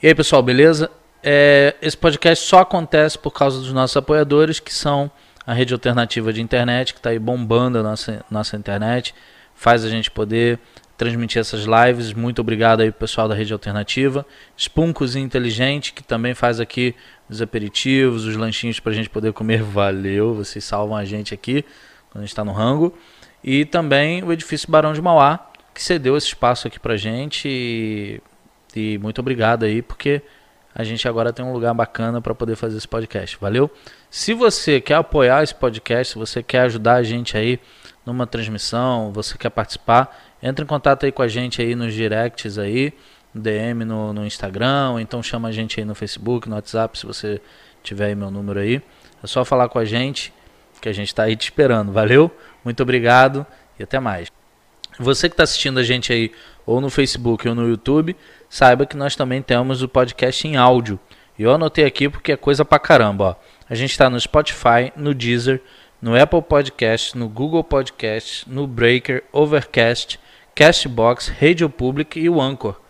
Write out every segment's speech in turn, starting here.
E aí, pessoal, beleza? É, esse podcast só acontece por causa dos nossos apoiadores, que são a rede alternativa de internet, que está aí bombando a nossa, nossa internet, faz a gente poder transmitir essas lives. Muito obrigado aí, pessoal da rede alternativa. Spuncozinho Inteligente, que também faz aqui os aperitivos, os lanchinhos para a gente poder comer. Valeu, vocês salvam a gente aqui quando a gente está no rango. E também o edifício Barão de Mauá, que cedeu esse espaço aqui para gente. E e muito obrigado aí, porque a gente agora tem um lugar bacana para poder fazer esse podcast. Valeu? Se você quer apoiar esse podcast, se você quer ajudar a gente aí numa transmissão, você quer participar, entre em contato aí com a gente aí nos directs aí, DM no, no Instagram, ou então chama a gente aí no Facebook, no WhatsApp, se você tiver aí meu número aí. É só falar com a gente, que a gente está aí te esperando. Valeu? Muito obrigado e até mais. Você que está assistindo a gente aí ou no Facebook ou no YouTube, saiba que nós também temos o podcast em áudio. E eu anotei aqui porque é coisa pra caramba. Ó. A gente está no Spotify, no Deezer, no Apple Podcast, no Google Podcast, no Breaker, Overcast, Castbox, Radio Public e o Anchor.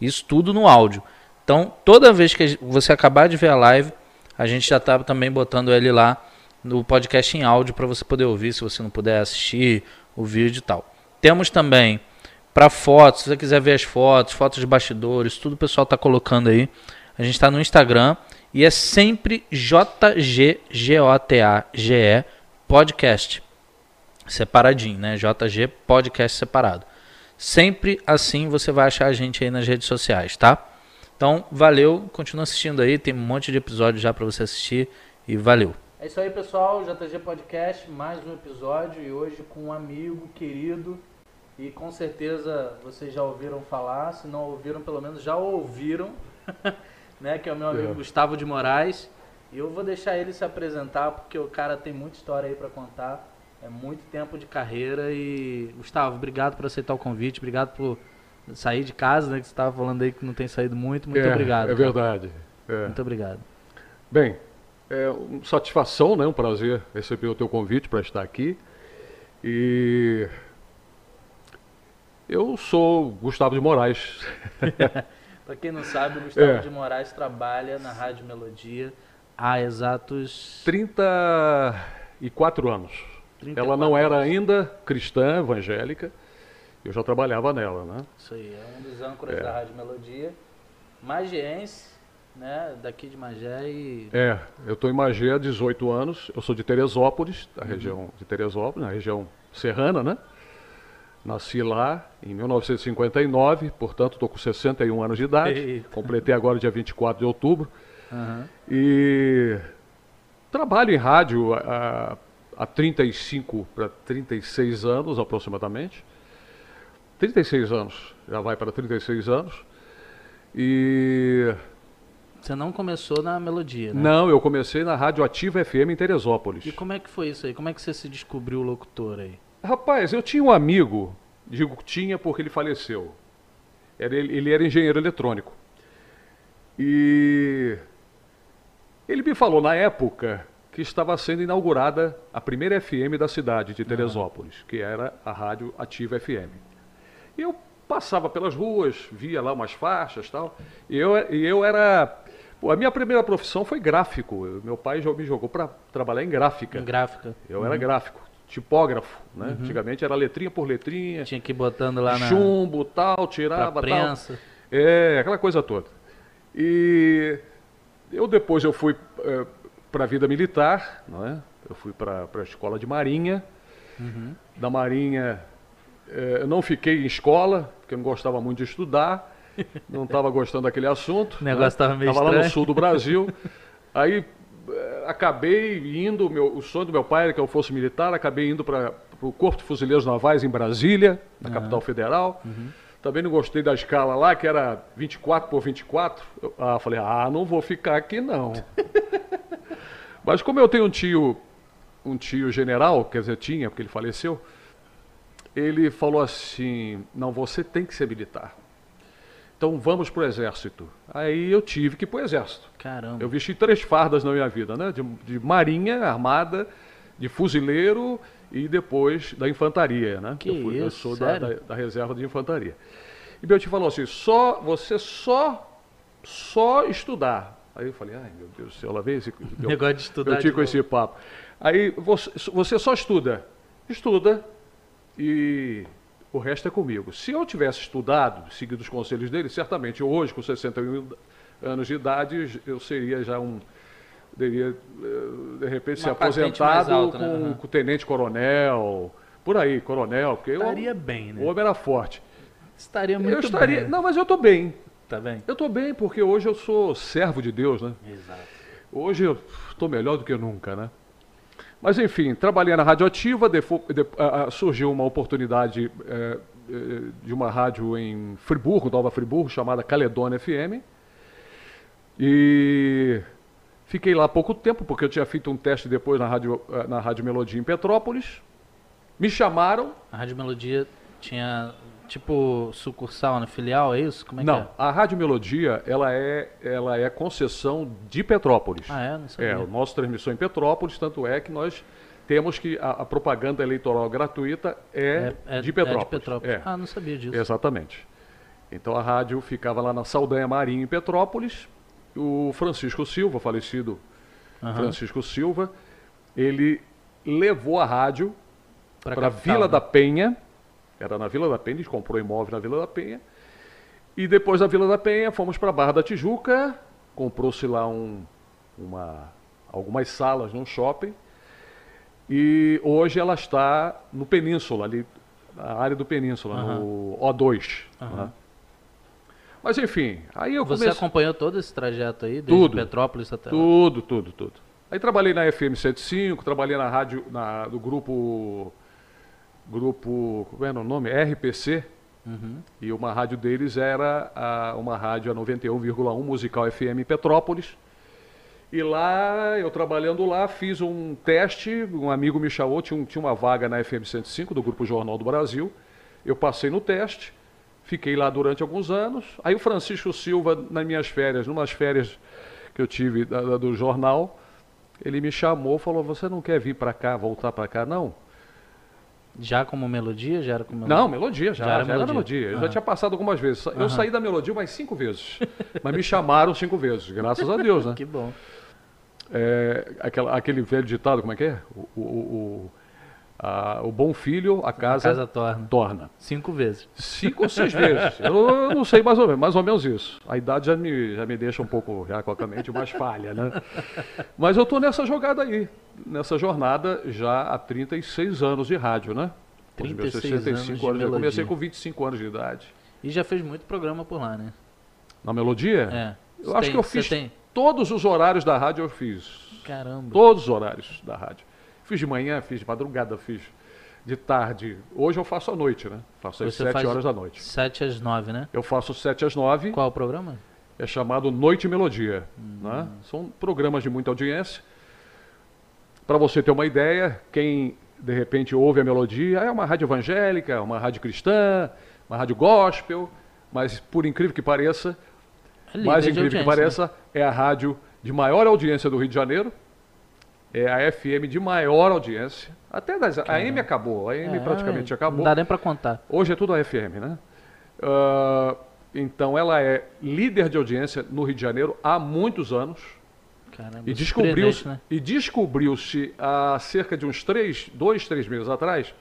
Isso tudo no áudio. Então, toda vez que você acabar de ver a live, a gente já está também botando ele lá no podcast em áudio para você poder ouvir, se você não puder assistir o vídeo e tal. Temos também para fotos, se você quiser ver as fotos, fotos de bastidores, tudo o pessoal está colocando aí. A gente está no Instagram e é sempre JGGOTAGE podcast. Separadinho, né? JG podcast separado. Sempre assim você vai achar a gente aí nas redes sociais, tá? Então, valeu, continua assistindo aí, tem um monte de episódios já para você assistir e valeu. É isso aí, pessoal, JG Podcast, mais um episódio e hoje com um amigo querido e com certeza vocês já ouviram falar, se não ouviram, pelo menos já ouviram, né? Que é o meu amigo é. Gustavo de Moraes. E eu vou deixar ele se apresentar porque o cara tem muita história aí para contar. É muito tempo de carreira e Gustavo, obrigado por aceitar o convite, obrigado por sair de casa, né? Que você estava falando aí que não tem saído muito. Muito é, obrigado. É verdade. É. Muito obrigado. Bem, é uma satisfação, né? Um prazer receber o teu convite para estar aqui. E eu sou Gustavo de Moraes. Para quem não sabe, o Gustavo é. de Moraes trabalha na Rádio Melodia há exatos 34 anos. 34 Ela não era ainda cristã, evangélica. Eu já trabalhava nela, né? Isso aí, é um dos âncoras é. da Rádio Melodia. Magiense, né? Daqui de Magé e... É, eu estou em Magé há 18 anos. Eu sou de Teresópolis, da uhum. região de Teresópolis, na região serrana, né? Nasci lá em 1959, portanto estou com 61 anos de idade. Eita. Completei agora dia 24 de outubro. Uhum. E trabalho em rádio há, há 35 para 36 anos aproximadamente. 36 anos, já vai para 36 anos. E. Você não começou na melodia, né? Não, eu comecei na Rádio Ativa FM em Teresópolis. E como é que foi isso aí? Como é que você se descobriu locutor aí? Rapaz, eu tinha um amigo, digo tinha porque ele faleceu. Era, ele era engenheiro eletrônico. E ele me falou na época que estava sendo inaugurada a primeira FM da cidade de Teresópolis, uhum. que era a Rádio Ativa FM. E eu passava pelas ruas, via lá umas faixas tal, e eu, e eu era. Pô, a minha primeira profissão foi gráfico. Meu pai já me jogou para trabalhar em gráfica. Em gráfica. Eu uhum. era gráfico tipógrafo, né? Uhum. Antigamente era letrinha por letrinha. Tinha que ir botando lá na... Chumbo, tal, tirava, prensa. tal. É, aquela coisa toda. E eu depois eu fui é, para a vida militar, não é? Eu fui para a escola de marinha. Uhum. Da marinha é, eu não fiquei em escola, porque eu não gostava muito de estudar. Não estava gostando daquele assunto. O negócio estava né? meio Estava lá no sul do Brasil. Aí acabei indo, meu, o sonho do meu pai era que eu fosse militar, acabei indo para o Corpo de Fuzileiros Navais em Brasília, na uhum. capital federal. Uhum. Também não gostei da escala lá, que era 24 por 24. Eu ah, falei, ah, não vou ficar aqui não. Mas como eu tenho um tio, um tio general, quer dizer, tinha, porque ele faleceu, ele falou assim, não, você tem que ser militar. Então vamos para o exército. Aí eu tive que ir para o exército. Caramba. Eu vesti três fardas na minha vida, né? De, de, marinha, armada, de fuzileiro e depois da infantaria, né? Que eu, fui, isso, eu sou da, da, da, reserva de infantaria. E meu tio falou assim: só, você só só estudar. Aí eu falei, ai meu Deus do céu, lá vem esse. Eu, Negócio de estudar eu tinha com esse papo. Aí você, você só estuda. Estuda e o resto é comigo. Se eu tivesse estudado, seguido os conselhos dele, certamente hoje, com 61 anos de idade, eu seria já um. Deveria, eh, de repente, ser Uma aposentado alta, né? com, Uhum. com tenente-coronel, por aí, coronel, porque eu- Estaria bem, o né? homem era forte. Estaria muito eu estaria. bem. né? Não, mas eu estou bem. Tá bem? Eu estou bem porque hoje eu sou servo de Deus, né? Exato. Hoje eu estou melhor do que nunca, né? Mas enfim, trabalhei na Radioativa, ah, ah, surgiu uma oportunidade eh, eh, de uma rádio em Friburgo, Nova Friburgo, chamada Caledônia FM. E fiquei lá pouco tempo, porque eu tinha feito um teste depois na Rádio, ah, na rádio Melodia em Petrópolis. Me chamaram. A Rádio Melodia tinha, tipo, sucursal na filial, é isso? Como é Não, que a Rádio Melodia, ela é, ela é concessão de Petrópolis. é? Ah, é? Não sabia. É, o nosso transmissão em Petrópolis, tanto é que nós temos que a, a propaganda eleitoral gratuita é, de Petrópolis. É, Ah, não sabia disso. exatamente. Então a rádio ficava lá na Saldanha Marinho, em Petrópolis. O Francisco Silva, falecido Aham. Francisco Silva, ele levou a rádio para Vila né? da Penha. Era na Vila da Penha, a gente comprou imóvel na Vila da Penha. E depois da Vila da Penha, fomos para a Barra da Tijuca, comprou-se lá um, uma, algumas salas num shopping. E hoje ela está no Península, ali, na área do Península, Aham. no O2. Aham. né? Mas enfim, aí eu Você comecei. acompanhou todo esse trajeto aí, desde Tudo. Petrópolis até lá? Tudo, tudo, tudo. Aí trabalhei na FM 75, trabalhei na rádio, na, do grupo, grupo, como era o nome? RPC, Uhum. e uma rádio deles era a- uma rádio a 91,1 Musical FM Petrópolis. E lá, eu trabalhando lá, fiz um teste, um amigo me chamou, tinha, um- tinha uma vaga na FM 105 do Grupo Jornal do Brasil. Eu passei no teste, fiquei lá durante alguns anos. Aí o Francisco Silva, nas minhas férias, numas férias que eu tive da- da- do jornal, ele me chamou, falou: "Você não quer vir para cá, voltar para cá, não?" Já como melodia? Já era como melodia? Não, melodia, já, Já já era era, melodia. melodia. Eu Aham. já tinha passado algumas vezes. Eu Aham. saí da melodia umas cinco vezes. mas me chamaram cinco vezes, graças a Deus, né? Que bom. É, aquela- aquele velho ditado, como é que é? O, o, o, a- o bom filho, a casa, Casa torna. torna. Cinco vezes. Cinco ou seis vezes. Eu, eu não sei mais ou menos, mais ou menos isso. A idade já me, já me deixa um pouco, já com a mente mais falha, né? Mas eu estou nessa jogada aí, nessa jornada já há 36 anos de rádio, né? Os meus 36 anos de Eu comecei com 25 anos de idade. E já fez muito programa por lá, né? Na melodia? É. Eu acho que eu fiz todos os horários da rádio eu fiz. Caramba. Todos os horários da rádio. Fiz de manhã, fiz de madrugada, fiz de tarde. Hoje eu faço à noite, né? Faço às Você 7 faz horas da noite. Sete às nove, né? Eu faço 7 às 9, Qual o programa? é chamado Noite e Melodia. Hum. né? São programas de muita audiência. Para você ter uma ideia, quem de repente ouve a melodia, é uma rádio evangélica, uma rádio cristã, uma rádio gospel, mas por incrível que pareça, É mais incrível que pareça, é a rádio de maior audiência do Rio de Janeiro. É a FM de maior audiência. Até das, a AM acabou, a? AM É, praticamente acabou. Não dá nem pra contar. Hoje é tudo a FM, né? Ah, então ela é líder de audiência no Rio de Janeiro há muitos anos. Caramba, E descobriu-se né? e descobriu-se há cerca de uns três, dois, três meses atrás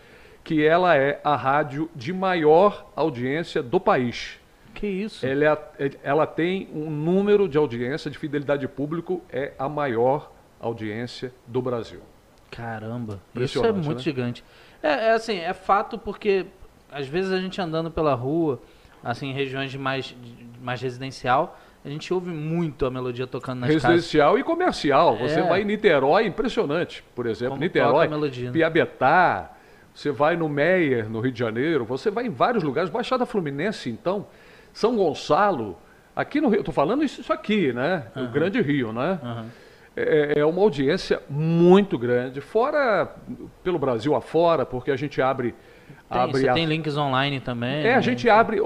que ela é a rádio de maior audiência do país. Que isso? Ela, é é- ela tem um número de audiência de fidelidade público é a maior audiência do Brasil. Caramba, isso é muito né? gigante. É, é assim, é fato porque às vezes a gente andando pela rua, assim, em regiões de mais, de mais residencial, a gente ouve muito a melodia tocando nas casas. Residencial e comercial. Você É. vai em Niterói, impressionante. Por exemplo, Como Niterói, melodia, né? Piabetá, você vai no Meier, no Rio de Janeiro, você vai em vários lugares. Baixada Fluminense, então, São Gonçalo. Aqui no Rio, estou falando isso, isso aqui, né? O Grande Rio, né? Aham. É, é uma audiência muito grande, fora pelo Brasil afora, porque a gente abre. Tem, abre a- tem links online também. é, a né? gente abre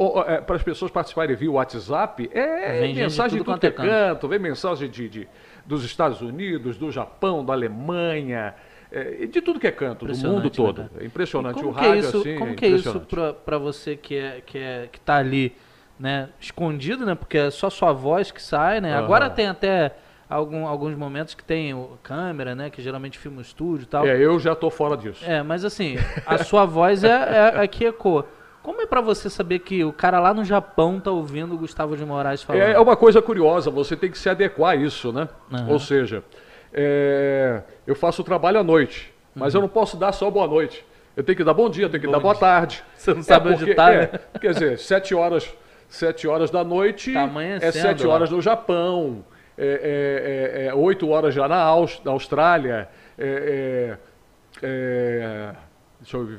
para as pessoas participarem via WhatsApp, é Vem mensagem de tudo tudo que é quanto é canto. vem mensagem de, de- dos Estados Unidos, do Japão, da Alemanha, é, de tudo que é canto, do mundo todo. né, cara? É impressionante. o é rádio isso, assim, como que é isso para você que é que é que tá ali né, escondido, né? Porque é só sua voz que sai, né? Aham. Agora tem até algum, alguns momentos que tem câmera, né? Que geralmente filma o estúdio e tal. É, eu já tô fora disso. É, mas assim, a sua voz é, é a que ecoa. Como é pra você saber que o cara lá no Japão tá ouvindo o Gustavo de Moraes falando? É, é uma coisa curiosa, você tem que se adequar a isso, né? Aham. Ou seja, é, eu faço o trabalho à noite, mas Uhum. eu não posso dar só boa noite. Eu tenho que dar bom dia, eu tenho que Bom dar boa dia. tarde. Você não sabe onde porque- tá, é, né? Quer dizer, sete horas, sete horas da noite Tá é sete horas no Japão, é, é, é, é oito horas já na, Aus- na Austrália, é, é, é,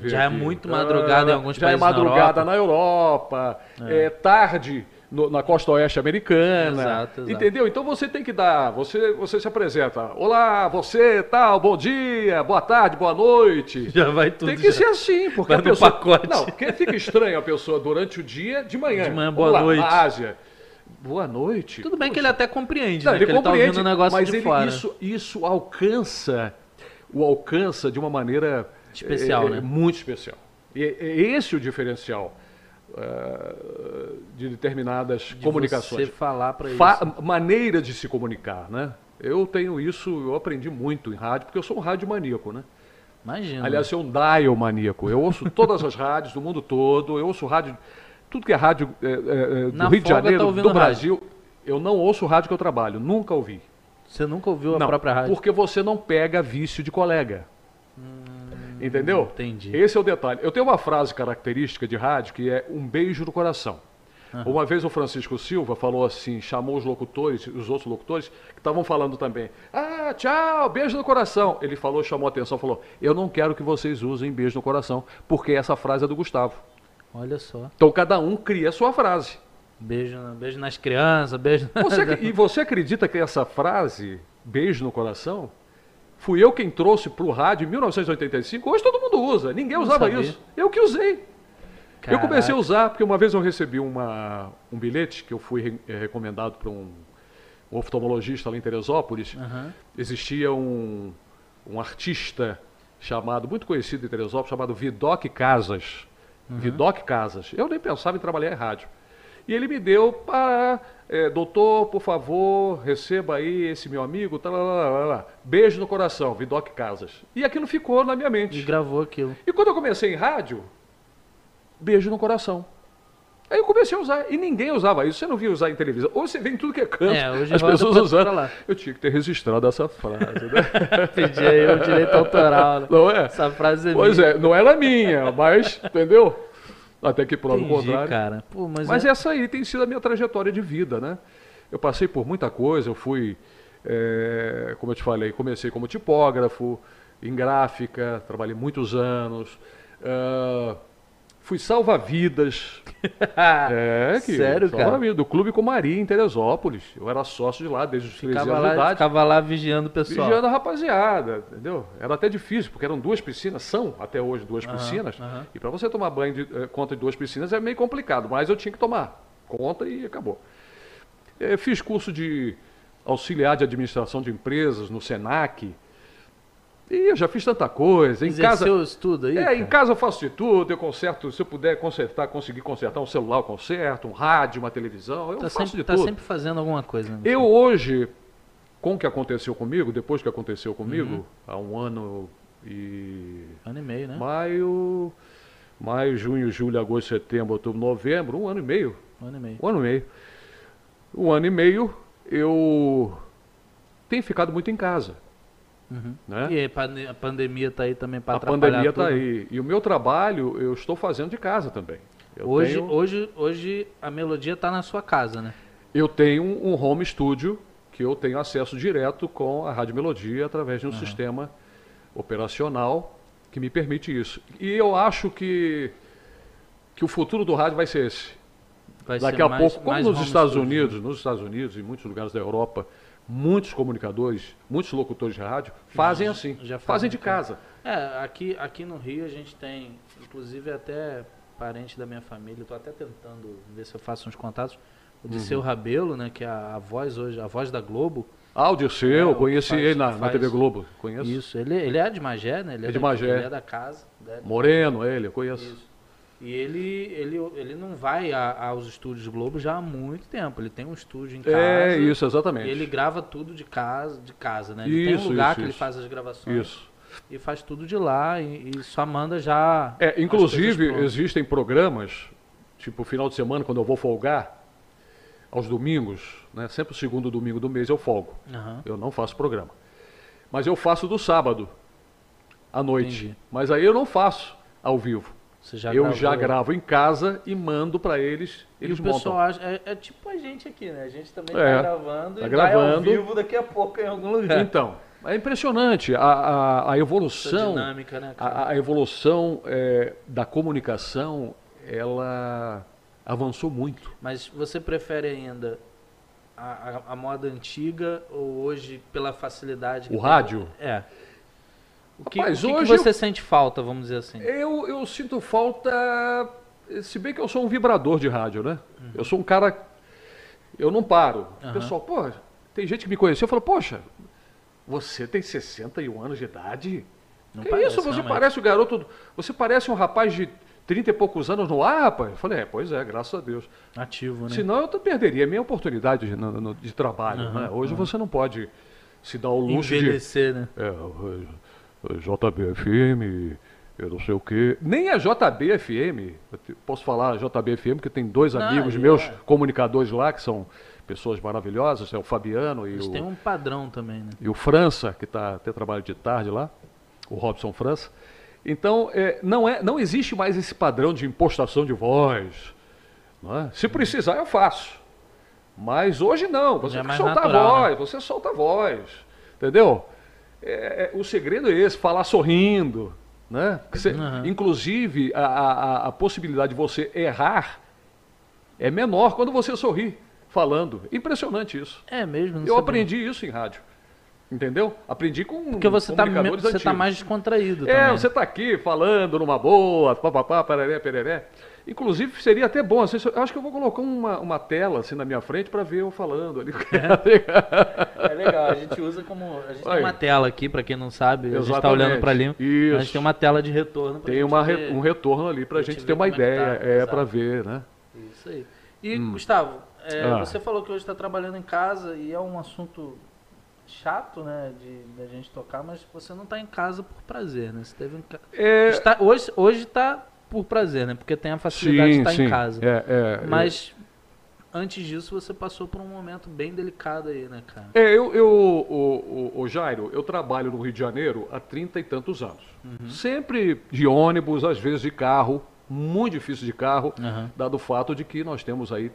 Já é aqui. muito madrugada em alguns já países é na madrugada Europa. na Europa, é, tarde no- na costa oeste americana, Exato, exato. entendeu? Então você tem que dar, você, você se apresenta, olá, você, tal, bom dia, boa tarde, boa noite. Já vai tudo. Tem que já. ser assim, porque Vai a pessoa... pacote. Não, porque fica estranho a pessoa durante o dia, de manhã. De manhã, boa lá, noite. Na Ásia. Boa noite. Tudo bem que ele até compreende, Não, né? ele que ele tá compreende, ouvindo o negócio mas de ele- fora. Isso, isso alcança, o alcança de uma maneira Especial, é, né? Muito especial. E é é esse o diferencial ah, de determinadas De comunicações. Você falar isso. Fa- maneira de se comunicar, né? Eu tenho isso, eu aprendi muito em rádio, porque eu sou um rádio maníaco, né? Imagina. Aliás, eu sou um dial maníaco. Eu ouço todas as rádios do mundo todo, eu ouço rádio, tudo que é rádio é, é, é, do Na Rio de folga, Janeiro, tá do Brasil. Eu não ouço o rádio que eu trabalho, nunca ouvi. Você nunca ouviu a não, própria rádio? porque você não pega vício de colega. Entendeu? Hum, entendi. Esse é o detalhe. Eu tenho uma frase característica de rádio que é um beijo no coração. Uma vez o Francisco Silva falou assim, chamou os locutores, os outros locutores, que estavam falando também. Ah, tchau, beijo no coração. Ele falou, chamou a atenção, falou, eu não quero que vocês usem beijo no coração, porque essa frase é do Gustavo. Olha só. Então cada um cria a sua frase. Beijo, beijo nas crianças, beijo. Você e você acredita que essa frase, beijo no coração, fui eu quem trouxe para o rádio em 1985? Hoje todo mundo usa, ninguém Não usava sabia. isso. Eu que usei. Eu comecei a Caraca. usar, porque uma vez eu recebi uma, um bilhete que eu fui re- eh, recomendado para um, um oftalmologista lá em Teresópolis. Aham. Existia um, um artista chamado, muito conhecido em Teresópolis, chamado Vidoc Casas. Uhum. Vidoc Casas. Eu nem pensava em trabalhar em rádio. E ele me deu para, eh, doutor, por favor, receba aí esse meu amigo, lá, lá, lá, lá. beijo no coração, Vidoc Casas. E aquilo ficou na minha E mente. gravou aquilo. E quando eu comecei em rádio, beijo no coração. Aí eu comecei a usar, e ninguém usava isso, você não via usar em televisão. Hoje você vê em tudo que é canto, É, hoje as pessoas usando. Eu tinha que ter registrado essa frase, né? Pedi aí o direito autoral. né? Não é? Essa frase é Pois minha. é, não era minha, mas, entendeu? Até que prova o Entendi, contrário. cara. Pô, mas, Mas é... essa aí tem sido a minha trajetória de vida, né? Eu passei por muita coisa, eu fui, é, como eu te falei, comecei como tipógrafo, em gráfica, trabalhei muitos anos, ah, fui salva-vidas. É, que Sério, cara? do Clube Comaria, em Teresópolis. Eu era sócio de lá desde os 13 ficava, anos de lá, idade. ficava lá vigiando o pessoal. Vigiando a rapaziada, entendeu? Era até difícil, porque eram duas piscinas, são até hoje duas Aham, piscinas. aham. E para você tomar banho de eh, conta de duas piscinas é meio complicado, mas eu tinha que tomar conta e acabou. Eh, fiz curso de auxiliar de administração de empresas no Senac. E eu já fiz tanta coisa. Em casa, Exerceu isso tudo aí? é, cara? em casa eu faço de tudo, eu conserto, se eu puder consertar, conseguir consertar um celular, eu conserto, um rádio, uma televisão, eu Tá faço sempre, de tá tudo. sempre fazendo alguma coisa. Né? Eu hoje, com o que aconteceu comigo, depois que aconteceu comigo, Uhum. há um ano e Ano e meio, né? maio, maio, junho, julho, agosto, setembro, outubro, novembro, um ano e meio, Um ano e meio. um ano e meio. Um ano e meio eu tenho ficado muito em casa. Uhum. Né? E a pandemia tá aí também para A atrapalhar pandemia tudo. está aí. E o meu trabalho eu estou fazendo de casa também. Eu Hoje, tenho, hoje, hoje a melodia tá na sua casa, né? eu tenho um home studio que eu tenho acesso direto com a Rádio Melodia através de um sistema operacional que me permite isso. E eu acho que, que o futuro do rádio vai ser esse. Vai Daqui ser a mais- pouco, como nos Estados studio. Unidos, nos Estados Unidos e muitos lugares da Europa, muitos comunicadores, muitos locutores de rádio fazem assim, já fazem de casa. É, aqui, aqui no Rio a gente tem, inclusive até parente da minha família, estou até tentando ver se eu faço uns contatos. O Uhum. Disseu Rabelo, né, que é a, a voz hoje, a voz da Globo. É, seu, o que conheci faz- ele na, na TV Globo, conheço. Isso, ele, ele é de Magé, né? Ele É de da- Magé. Ele é da casa. né? Moreno, ele, eu conheço. Isso. E ele, ele, ele não vai a- aos estúdios Globo já há muito tempo. Ele tem um estúdio em casa. É isso, exatamente. E ele grava tudo de casa, de casa, né? Ele tem Isso, um lugar isso, que ele isso. faz as gravações. Isso. E faz tudo de lá e, e só manda já. É, inclusive, existem programas, tipo final de semana, quando eu vou folgar, aos domingos, né? Sempre o segundo domingo do mês eu folgo. Aham. Eu não faço programa. Mas eu faço do sábado, à noite. Entendi. Mas aí eu não faço ao vivo. Já eu gravou. já gravo em casa e mando para eles, E eles o pessoal montam. acha. É, é tipo a gente aqui, né? A gente também É, tá gravando tá e vai ao gravando. vivo daqui a pouco em algum lugar. Então, é impressionante a, a, a evolução. dinâmica, né? A, a evolução é, da comunicação, ela avançou muito. Mas você prefere ainda a, moda antiga ou hoje pela facilidade? O tem? rádio? É. O que, Rapaz, o que que hoje você sente falta, vamos dizer assim? Eu, eu sinto falta, se bem que eu sou um vibrador de rádio, né? Eu sou um cara, eu não paro. Aham. Pessoal, pô, tem gente que me conheceu e falou, poxa, você tem 61 anos de idade? Não que parece, isso, você realmente. parece o garoto, você parece um rapaz de 30 e poucos anos no ar, rapaz? Eu falei, é, pois é, graças a Deus. Ativo, né? Senão eu perderia a minha oportunidade de, no- no- de trabalho. Aham, né? Hoje você não pode se dar o luxo de. Envelhecer, né? É, JBFM, eu não sei o quê. Nem a JBFM, eu te- posso falar JBFM, porque tem dois amigos e meus é. comunicadores lá, que são pessoas maravilhosas, é o Fabiano e Eles o, têm um padrão também, né? e o França, que tá, tem trabalho de tarde lá, o Robson França. Então, é, não, é, não existe mais esse padrão de impostação de voz. é? Se precisar, eu faço. Mas hoje não, você é tem que soltar a natural, voz, você solta a voz. Entendeu? É, é, o segredo é esse, falar sorrindo. Né? Você- Uhum. Inclusive, a, a- a possibilidade de você errar é menor quando você sorri falando. Impressionante isso. É mesmo, Eu sabia. aprendi isso em rádio. Entendeu? Aprendi com Porque você tá, você tá antigos. mais descontraído É, também. você tá aqui falando numa boa, papapá, pereré, pereré. Inclusive, seria até bom, assim, eu acho que eu vou colocar uma, uma tela assim na minha frente para ver eu falando ali. É legal, a gente usa como. A gente tem Aí. uma tela aqui, pra quem não sabe, a gente tá Exatamente. olhando pra ali. Isso. A gente tem uma tela de retorno Tem uma ver. um retorno ali pra pra gente gente ter uma é ideia, tá, é, exato. para ver, né? Isso aí. E, Gustavo, é, Ah. você falou que hoje está trabalhando em casa e é um assunto chato, né, de da gente tocar, mas você não está em casa por prazer, né? Você teve em ca... É, Está- hoje hoje está por prazer, né? Porque tem a facilidade de sim, estar sim. em casa. É, é, Mas antes disso você passou por um momento bem delicado aí, né, cara? É, eu, eu o, o, o Jairo, eu trabalho no Rio de Janeiro há trinta e tantos anos. Uhum. Sempre de ônibus, às vezes de carro, muito difícil de carro, Aham. dado o fato de que nós temos aí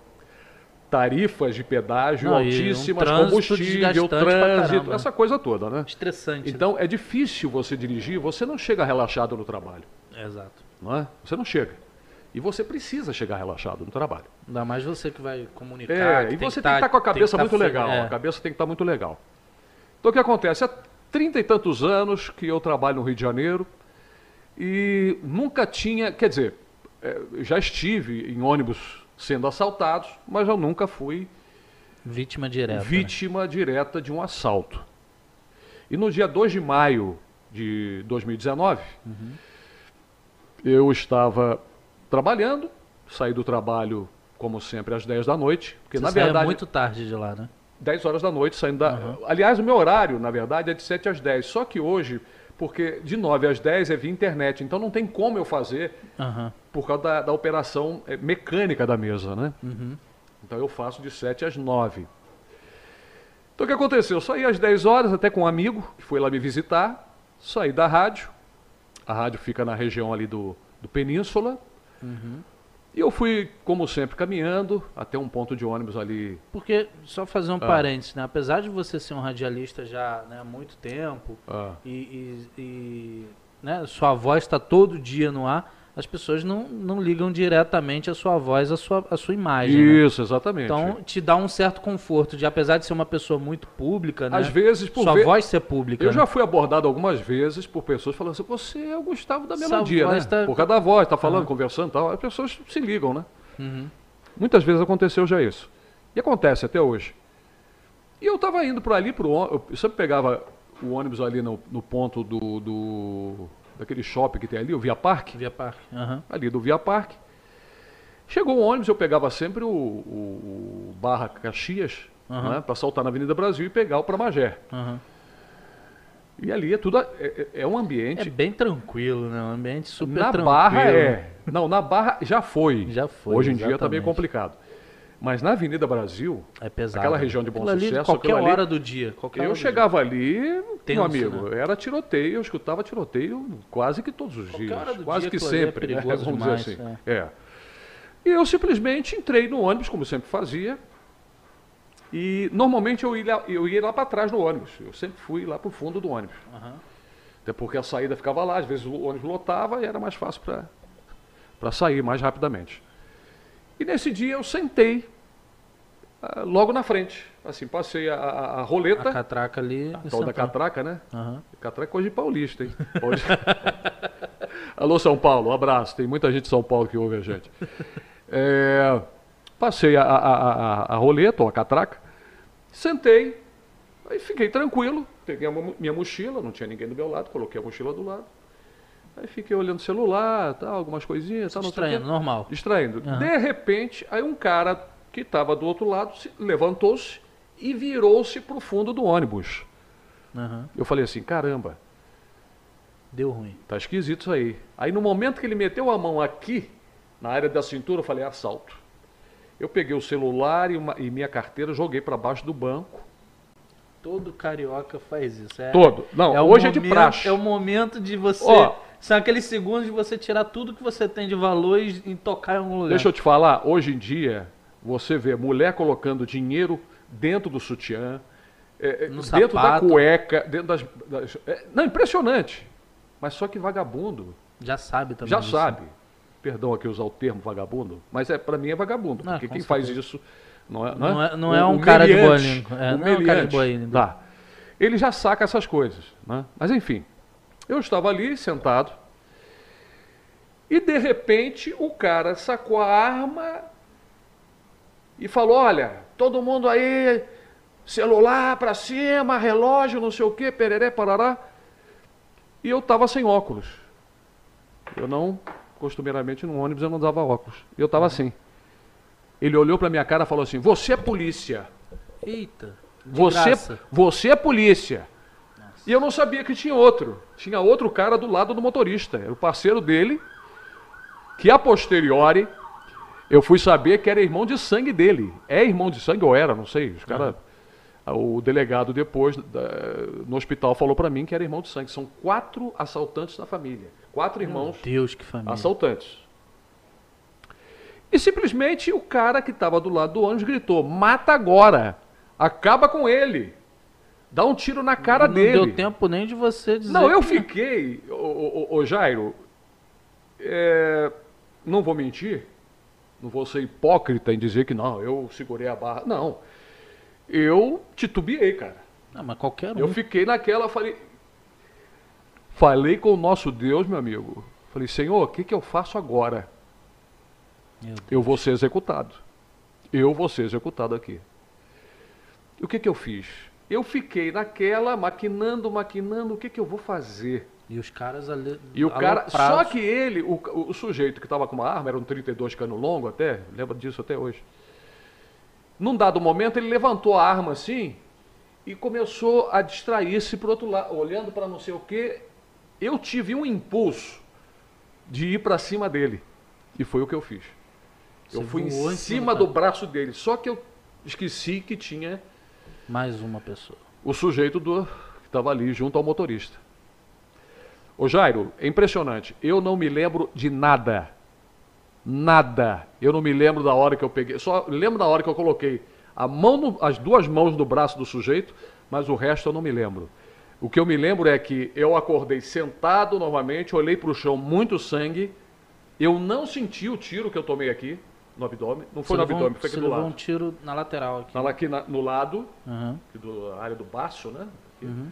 tarifas de pedágio Não, um altíssimas, trânsito combustível, trânsito, né? essa coisa toda, né? Estressante. né? Então é difícil você dirigir, você não chega relaxado no trabalho, Exato. Não é? Você não chega. E você precisa chegar relaxado no trabalho. Ainda mais você que vai comunicar. É, e você tem que estar com a cabeça tá muito fe- legal. é. A cabeça tem que estar muito legal. Então o que acontece? Há trinta e tantos anos que eu trabalho no Rio de Janeiro e nunca tinha, quer dizer, é, já estive em ônibus sendo assaltados, mas eu nunca fui Vítima direta. né? vítima direta de um assalto. E no dia 2 de maio de 2019, Uhum. Eu estava trabalhando, saí do trabalho, como sempre, às 10 da noite, porque Você na verdade. muito tarde de lá, né? 10 horas da noite, saindo da. Uhum. Aliás, o meu horário, na verdade, é de 7 às 10. Só que hoje, porque de 9 às 10 é via internet, então não tem como eu fazer Aham. por causa da, da operação eh, mecânica da mesa, né? Uhum. Então eu faço de 7 às 9. Então o que aconteceu? Eu saí às 10 horas, até com um amigo, que foi lá me visitar, saí da rádio. A rádio fica na região ali do, do Península. Uhum. E eu fui, como sempre, caminhando até um ponto de ônibus ali. Porque, só fazer um Ah. parênteses, né? Apesar de você ser um radialista já né, há muito tempo ah, e, e- e, né, sua voz está todo dia no ar, as pessoas não, não ligam diretamente a sua voz à sua, à sua imagem. né? Isso, exatamente. Então, te dá um certo conforto de, apesar de ser uma pessoa muito pública, né? Às vezes, por sua ve- voz ser pública. Eu né? já fui abordado algumas vezes por pessoas falando assim, você é o Gustavo da melodia, né? tá- Por causa da voz, tá falando, Aham. conversando e tal. As pessoas se ligam, né? Uhum. Muitas vezes aconteceu já isso. E acontece até hoje. E eu estava indo por ali, pro, eu sempre pegava o ônibus ali no, no ponto do, do- daquele shopping que tem ali, o Via Parque. Via Parque. Aham. ali do Via Parque. Chegou o ônibus, eu pegava sempre o, o- o Barra Caxias, Aham. para saltar na Avenida Brasil e pegar o para Magé. Aham. E ali é tudo, é, é- é um É ambiente. bem tranquilo, né? Um ambiente super na tranquilo. Barra é. Não, na Barra já foi. Já foi, Hoje em dia está meio exatamente. complicado. Mas na Avenida Brasil, É pesado. Aquela região de bom Aquilo ali, sucesso, qualquer ali- hora do dia. Eu chegava ali, Tenso, meu amigo, né? era tiroteio, eu escutava tiroteio quase que todos os Qualquer dias. Quase dia que é sempre, né? perigoso vamos demais, dizer assim. É. E eu simplesmente entrei no ônibus, como sempre fazia. E normalmente eu ia, eu ia lá para trás do ônibus. Eu sempre fui lá para o fundo do ônibus. Aham. Até porque a saída ficava lá, às vezes o ônibus lotava e era mais fácil para sair mais rapidamente. E nesse dia eu sentei ah, logo na frente. Assim, passei a, a- a roleta, A catraca ali. a tal da catraca, né? Aham. Catraca é coisa de paulista, hein? Hoje- Alô, São Paulo, um abraço. Tem muita gente de São Paulo que ouve a gente. É, passei a, a, a- roleta, ou a catraca, sentei, aí fiquei tranquilo, peguei minha mochila, não tinha ninguém do meu lado, coloquei a mochila do lado. Aí fiquei olhando o celular, tal, algumas coisinhas, tal. Distraindo, normal. Distraindo. Aham. De repente, aí um cara que estava do outro lado se- levantou-se e virou-se para o fundo do ônibus. Aham. Eu falei assim, caramba, Deu ruim. Tá esquisito isso aí. Aí no momento que ele meteu a mão aqui, na área da cintura, eu falei, assalto. Eu peguei o celular e, uma- e minha carteira, joguei para baixo do banco. Todo carioca faz isso. É, Todo. Não, o hoje é de momento- praxe. É o momento de você. Ó. são aqueles segundos de você tirar tudo que você tem de valor e, e tocar em algum lugar. Deixa eu te falar, hoje em dia, você vê mulher colocando dinheiro dentro do sutiã, é, é, dentro sapato. da cueca, dentro das... das- é, não, impressionante. Mas só que vagabundo Já sabe também. já disso. sabe. Perdão aqui usar o termo vagabundo, mas é para mim é vagabundo, Ah, porque quem faz isso não é, Não é- não o- é um cara de língua. É, não é um cara de língua. Tá. Ele já saca essas coisas, né? Mas enfim, eu estava ali sentado e de repente o cara sacou a arma e falou: "Olha, todo mundo aí celular para cima, relógio, não sei o quê, pereré, parará". E eu estava sem óculos. Eu não, costumeiramente no ônibus eu não usava óculos. E eu estava assim. Ele olhou para minha cara e falou assim: "Você é polícia. Eita. Você, graça. você é polícia". E eu não sabia que tinha outro. Tinha outro cara do lado do motorista. Era o parceiro dele, que a posteriori eu fui saber que era irmão de sangue dele. É irmão de sangue ou era, não sei. Os cara, O delegado depois, da- no hospital, falou para mim que era irmão de sangue. São quatro assaltantes da família. Quatro irmãos Meu Deus, que família. assaltantes. E simplesmente o cara que estava do lado do ônibus gritou: mata agora! Acaba com ele! Dá um tiro na cara não dele. deu tempo nem de você dizer. Não, eu que- fiquei, ô, ô, ô, ô, Jairo, é, não vou mentir, não vou ser hipócrita em dizer que não, eu segurei a barra. Não, eu titubeei, cara. Não, mas qualquer um. Eu fiquei naquela, falei. Falei com o nosso Deus, meu amigo. Falei, Senhor, o que, que eu faço agora? Eu vou ser executado. Eu vou ser executado aqui. E o que, que eu fiz? Eu fiquei naquela, maquinando, maquinando, o que, que eu vou fazer? E os caras ali. E o cara. Só aloprados. que ele, o, o sujeito que estava com uma arma, era um 32 cano longo até, lembra disso até hoje. Num dado momento, ele levantou a arma assim e começou a distrair-se para outro lado, olhando para não sei o quê. Eu tive um impulso de ir para cima dele. E foi o que eu fiz. eu Você fui em cima do braço dele. Só que eu esqueci que tinha Mais uma pessoa. o sujeito do, que estava ali junto ao motorista. Ô Jairo, é impressionante. Eu não me lembro de nada. Nada. Eu não me lembro da hora que eu peguei. Só lembro da hora que eu coloquei a mão no- as duas mãos no braço do sujeito, mas o resto eu não me lembro. O que eu me lembro é que eu acordei sentado novamente, olhei para o chão, muito sangue. Eu não senti o tiro que eu tomei aqui no abdômen. Não foi Você no levou abdômen, foi aqui do lado. um tiro na lateral aqui. Estava aqui na- no lado, Aham. aqui do área do baço, né? Uhum.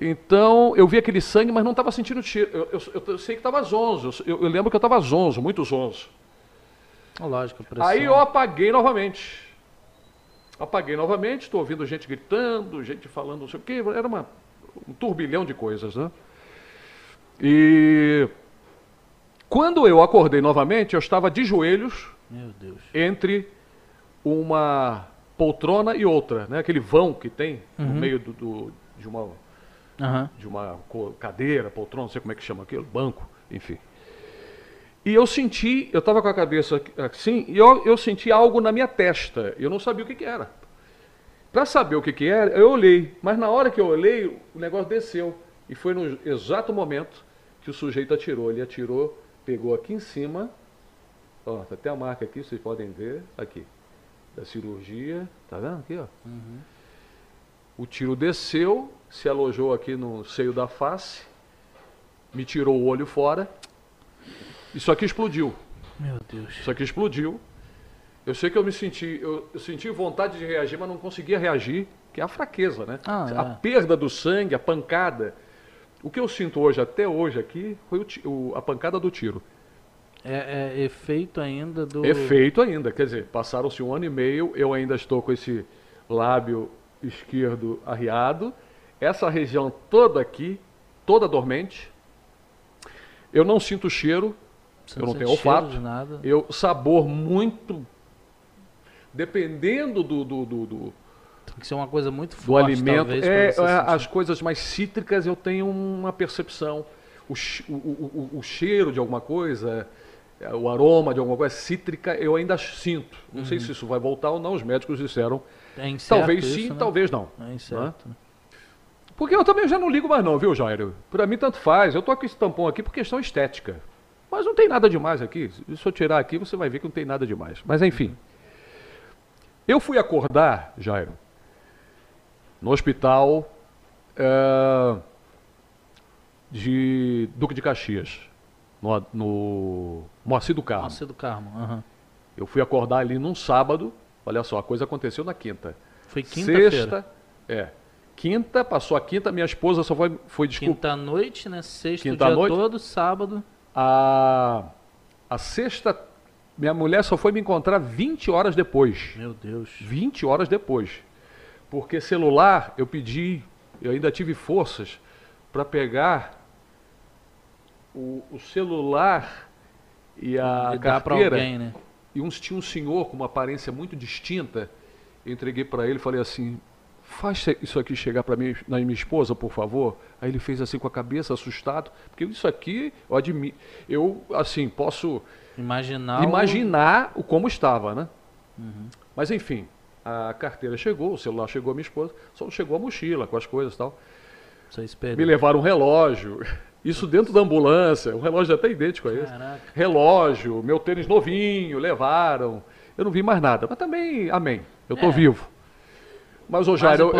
Então, eu vi aquele sangue, mas não estava sentindo tiro. Eu, eu- eu- eu sei que estava zonzo. Eu, eu lembro que eu estava zonzo, muito zonzo. Lógico, pressão. Aí eu apaguei novamente. Apaguei novamente, estou ouvindo gente gritando, gente falando não sei o quê. Era uma, um turbilhão de coisas, né? E quando eu acordei novamente, eu estava de joelhos entre uma poltrona e outra, né? Aquele vão que tem no Uhum. meio do, do- de uma Aham. de uma cadeira, poltrona, não sei como é que chama aquilo, banco, enfim. E eu senti, eu estava com a cabeça assim, e eu, eu senti algo na minha testa. Eu não sabia o que, que era. Para saber o que, que era, eu olhei. Mas na hora que eu olhei, o negócio desceu. E foi no exato momento que o sujeito atirou. Ele atirou, pegou aqui em cima. Ó, tá até a marca aqui, vocês podem ver. Aqui. Da cirurgia. Tá vendo aqui, ó? O tiro desceu, se alojou aqui no seio da face, me tirou o olho fora. Isso aqui explodiu. Meu Deus. Isso aqui explodiu. Eu sei que eu me senti, eu, eu senti vontade de reagir, mas não conseguia reagir, que é a fraqueza, né? Ah, a é. perda do sangue, a pancada. O que eu sinto hoje, até hoje aqui, foi o o- a pancada do tiro. É, é efeito ainda do. Efeito ainda, quer dizer, passaram-se um ano e meio, eu ainda estou com esse lábio esquerdo arriado, essa região toda aqui, toda dormente. Eu não sinto cheiro, Você eu não tenho olfato. De nada. eu sabor muito, dependendo do, do, do, do- Tem que ser uma coisa muito do forte, alimento, talvez, é, é, as coisas mais cítricas eu tenho uma percepção. O, o, o, o- cheiro de alguma coisa, é, o aroma de alguma coisa cítrica, eu ainda sinto. Não sei se isso vai voltar ou não, os médicos disseram. É incerto talvez isso, sim, né? talvez não. É incerto. Porque eu também já não ligo mais não, viu, Jairo? Pra mim tanto faz. Eu tô com esse tampão aqui por questão estética. Mas não tem nada demais aqui. Se eu tirar aqui, você vai ver que não tem nada demais. Mas enfim. Eu fui acordar, Jairo, no hospital eh, de Duque de Caxias, no, no Moacir do Carmo. Nossa, do Carmo. aham. Eu fui acordar ali num sábado. Olha só, a coisa aconteceu na quinta. Foi quinta-feira. Sexta, é. Quinta, passou a quinta, minha esposa só foi, foi desculpa, Quinta noite, né? Sexta Quinta dia noite? todo, sábado. a, a sexta, minha mulher só foi me encontrar 20 horas depois. Meu Deus. 20 horas depois. Porque celular, eu pedi, eu ainda tive forças para pegar o, o celular e a e carteira. alguém, né? E uns, tinha um senhor com uma aparência muito distinta. Eu entreguei para ele e falei assim: faz isso aqui chegar para mim, na minha esposa, por favor. Aí ele fez assim com a cabeça, assustado, porque isso aqui, eu admiro, eu assim posso Imaginar. imaginar o como estava, né? Mas enfim, a carteira chegou, o celular chegou à minha esposa, só não chegou a mochila com as coisas e tal. Me levaram um relógio, isso dentro da ambulância, um relógio até idêntico a esse Caraca. relógio, meu tênis novinho, levaram. Eu não vi mais nada. Mas também, amém. Eu estou É. vivo. Mas, Jair, eu,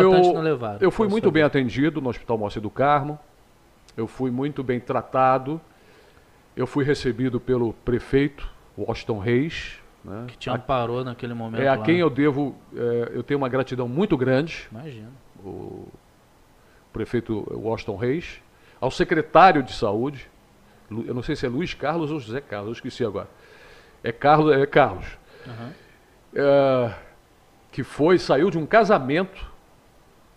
levaram, eu fui muito saber. bem atendido no Hospital Moacir do Carmo. Eu fui muito bem tratado. Eu fui recebido pelo prefeito, Washington Reis. Né? Que te amparou naquele momento. É a lá. quem eu devo, é, eu tenho uma gratidão muito grande Imagina. o prefeito Washington Reis, ao secretário de saúde, eu não sei se é Luiz Carlos ou José Carlos, eu esqueci agora. É Carlos, é Carlos. Aham. É, que foi, saiu de um casamento,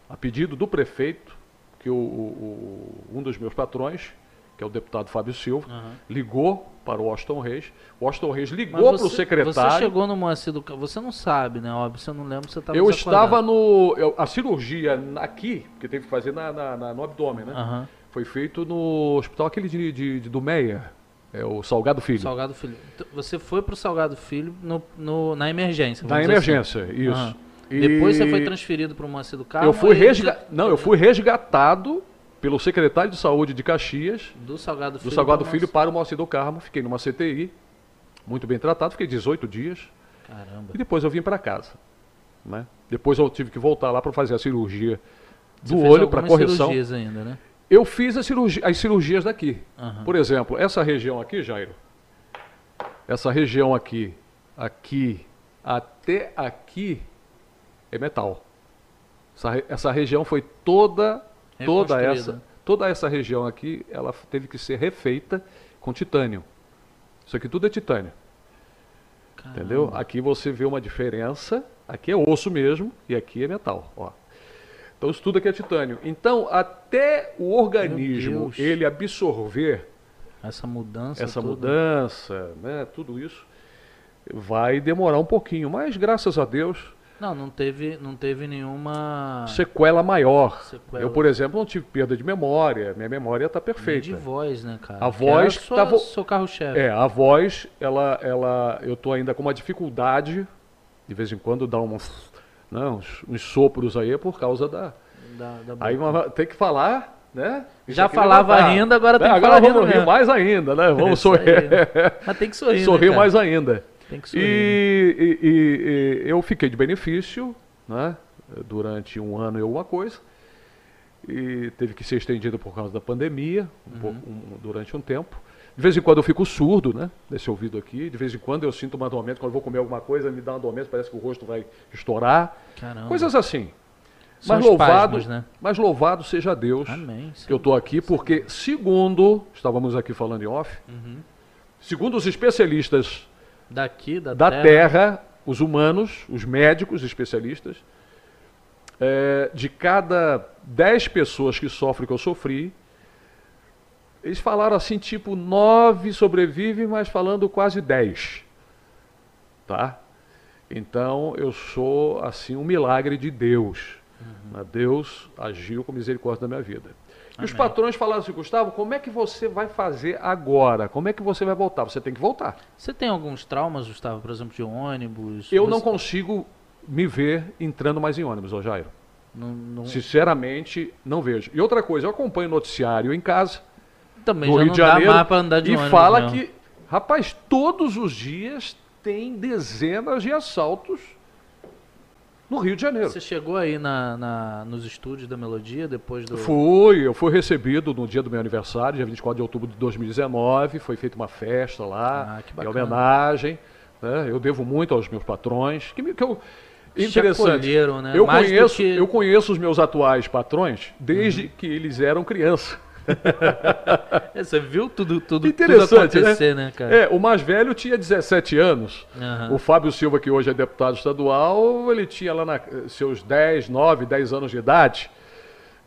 a pedido do prefeito, que o- o- um dos meus patrões, que é o deputado Fábio Silva, Aham. ligou para o Washington Reis. O Washington Reis ligou para o secretário. Você chegou no Moacir do. Você não sabe, né? Óbvio, você não lembra, você estava eu estava no. eu- a cirurgia aqui, que teve que fazer na- na- na- no abdômen, né? Aham. Foi feito no hospital aquele de, de, de- do Meia, é o Salgado Filho. Salgado Filho. Então, Você foi pro Salgado Filho no, no- na emergência. Na emergência, assim. isso. Aham. E Depois você foi transferido para o Moacir do Carmo. Eu fui resga... Não, eu fui resgatado pelo secretário de saúde de Caxias, Do Salgado Filho. do Salgado pro Filho para o Moacir do Carmo. Fiquei numa CTI, muito bem tratado, fiquei 18 dias. Caramba. E depois eu vim para casa. Né? Depois eu tive que voltar lá para fazer a cirurgia Você do olho para correção. cirurgias ainda, né? Eu fiz a cirurgi- as cirurgias daqui. Aham. Por exemplo, essa região aqui, Jairo, essa região aqui, aqui, até aqui, é metal. Essa, essa região foi toda, toda essa, toda essa região aqui, ela teve que ser refeita com titânio. Isso aqui tudo é titânio, entendeu? Caramba. Aqui você vê uma diferença, aqui é osso mesmo e aqui é metal, ó. Então isso tudo aqui é titânio. Então, até o organismo ele absorver Essa mudança. essa toda. mudança, né, tudo isso, vai demorar um pouquinho. Mas graças a Deus, Não, não teve, não teve nenhuma. sequela maior. Sequela. Eu, por exemplo, não tive perda de memória. Minha memória está nem perfeita. de voz, né, cara? A voz sua, tá vo- seu carro-chefe. É, a voz, ela, ela, eu tô ainda com uma dificuldade, de vez em quando dá uns, né, uns, sopros aí por causa da. Da, da Aí uma- tem que falar, né? Já falava levantar. rindo, agora tem Né, que agora falar vamos rir mais ainda, né? Vamos aí. sorrir. Mas tem que sorrir, né, sorrir cara? mais ainda. Tem que sorrir. né? E, e- e- e eu fiquei de benefício, né? Durante um ano e alguma coisa. E teve que ser estendido por causa da pandemia, um Uhum. pouco- um- durante um tempo. De vez em quando eu fico surdo, né? Desse ouvido aqui. De vez em quando eu sinto uma dormência. Quando eu vou comer alguma coisa, me dá uma dormência, parece que o rosto vai estourar. Caramba. Coisas assim. São Mas louvado, né? mas louvado seja Deus Amém. que eu estou aqui, porque segundo, estávamos aqui falando em off, Uhum. segundo os especialistas Daqui, da, da terra. Terra, os humanos, os médicos especialistas, é, de cada 10 pessoas que sofrem o que eu sofri, eles falaram assim, tipo, 9 sobrevivem, mas falando quase 10. Tá? Então, eu sou, assim, um milagre de Deus. Né? Deus agiu com misericórdia na minha vida. E os patrões falaram assim, Gustavo, como é que você vai fazer agora? Como é que você vai voltar? Você tem que voltar. Você tem alguns traumas, Gustavo, por exemplo, de ônibus? Eu não Você- consigo me ver entrando mais em ônibus, ô Jairo. não, não- Sinceramente, não vejo. E outra coisa, eu acompanho o noticiário em casa, Também no já Rio não de Janeiro, de e ônibus fala que, rapaz, todos os dias tem dezenas de assaltos no Rio de Janeiro. Você chegou aí na, na- nos estúdios da Melodia depois do. Fui, eu fui recebido no dia do meu aniversário, dia 24 de outubro de 2019. Foi feita uma festa lá, Ah, que em bacana. homenagem. né? Eu devo muito aos meus patrões. Que, me- que eu, Te interessante. acolheram, né? Eu Mais conheço, que- Uhum. eu conheço os meus atuais patrões desde que eles eram crianças. É, você viu tudo, tudo, tudo Interessante, acontecer, né, cara? É, o mais velho tinha 17 anos. Aham. O Fábio Silva, que hoje é deputado estadual, ele tinha lá na- seus 10, 9, 10 anos de idade.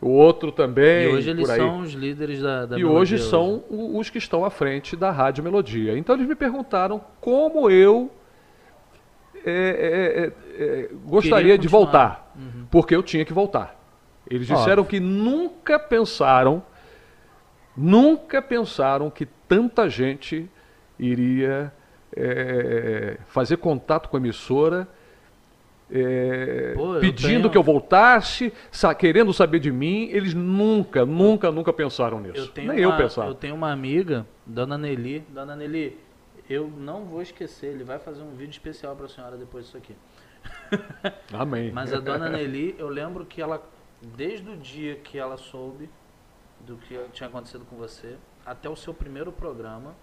O outro também. E hoje eles são os líderes da, da E Melodia hoje são o- os que estão à frente da Rádio Melodia. Então eles me perguntaram como eu é, é, é, é, gostaria de voltar. Uhum. Porque eu tinha que voltar. Eles disseram que nunca pensaram, nunca pensaram que tanta gente iria é, fazer contato com a emissora. é, Pô, eu pedindo tenho- que eu voltasse, sa- querendo saber de mim, eles nunca, nunca, nunca pensaram nisso. Eu Nem uma, eu pensava. eu tenho uma amiga, Dona Nelly. Dona Nelly, eu não vou esquecer, ele vai fazer um vídeo especial para a senhora depois disso aqui. Amém. Mas a Dona Nelly, eu lembro que ela, desde o dia que ela soube do que tinha acontecido com você, até o seu primeiro programa,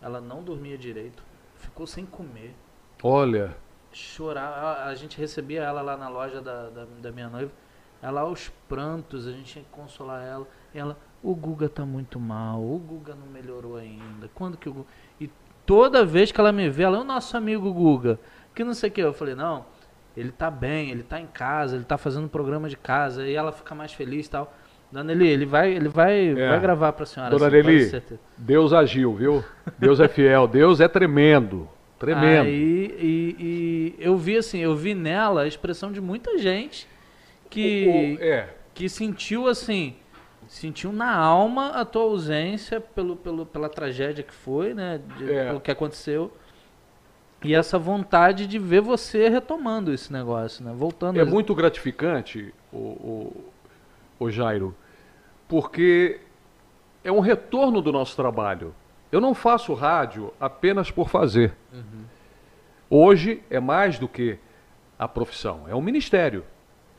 ela não dormia direito, ficou sem comer, Olha, chorar. A, gente recebia ela lá na loja da, da, da minha noiva, ela aos prantos, a gente tinha que consolar ela. E ela, o Guga tá muito mal, o Guga não melhorou ainda. Quando que o Guga... E toda vez que ela me vê, ela, o nosso amigo Guga, que não sei o que. Eu falei, não, ele tá bem, ele tá em casa, ele tá fazendo programa de casa, e ela fica mais feliz e tal. Dona Eli, ele vai, ele vai, É. vai gravar pra senhora. Dona assim, certeza. Deus agiu, viu? Deus é fiel, Deus é tremendo. Tremendo. Aí, e, e eu vi assim, eu vi nela a expressão de muita gente que, O- o- é, que sentiu assim, sentiu na alma a tua ausência pelo, pelo, pela tragédia que foi, né? De, É. Pelo que aconteceu. E essa vontade de ver você retomando esse negócio, né? Voltando. é a- muito gratificante, o, o, o Jairo, porque é um retorno do nosso trabalho. Eu não faço rádio apenas por fazer. Uhum. Hoje é mais do que a profissão, é um ministério.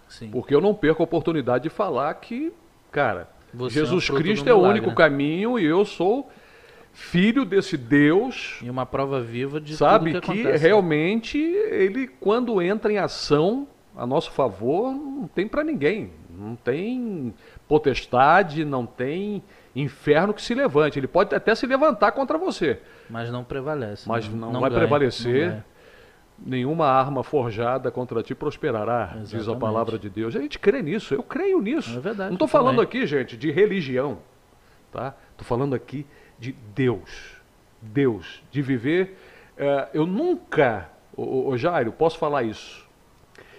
Sim. Porque eu não perco a oportunidade de falar que, cara, Você é um Jesus Cristo é o milagre, único né? caminho e eu sou filho desse Deus, E uma prova viva de sabe? que, Que, né? realmente ele, quando entra em ação a nosso favor, não tem para ninguém. Não tem potestade, não tem inferno que se levante. Ele pode até se levantar contra você. Mas não prevalece. Mas né? não vai prevalecer. ganha. nenhuma arma forjada contra ti prosperará, Exatamente. diz a palavra de Deus. A gente crê nisso, eu creio nisso. É verdade. Não estou falando aqui, gente, de religião, tá? Estou falando aqui de Deus. Deus, de viver. Uh, eu nunca, ô, ô, Jairo, posso falar isso.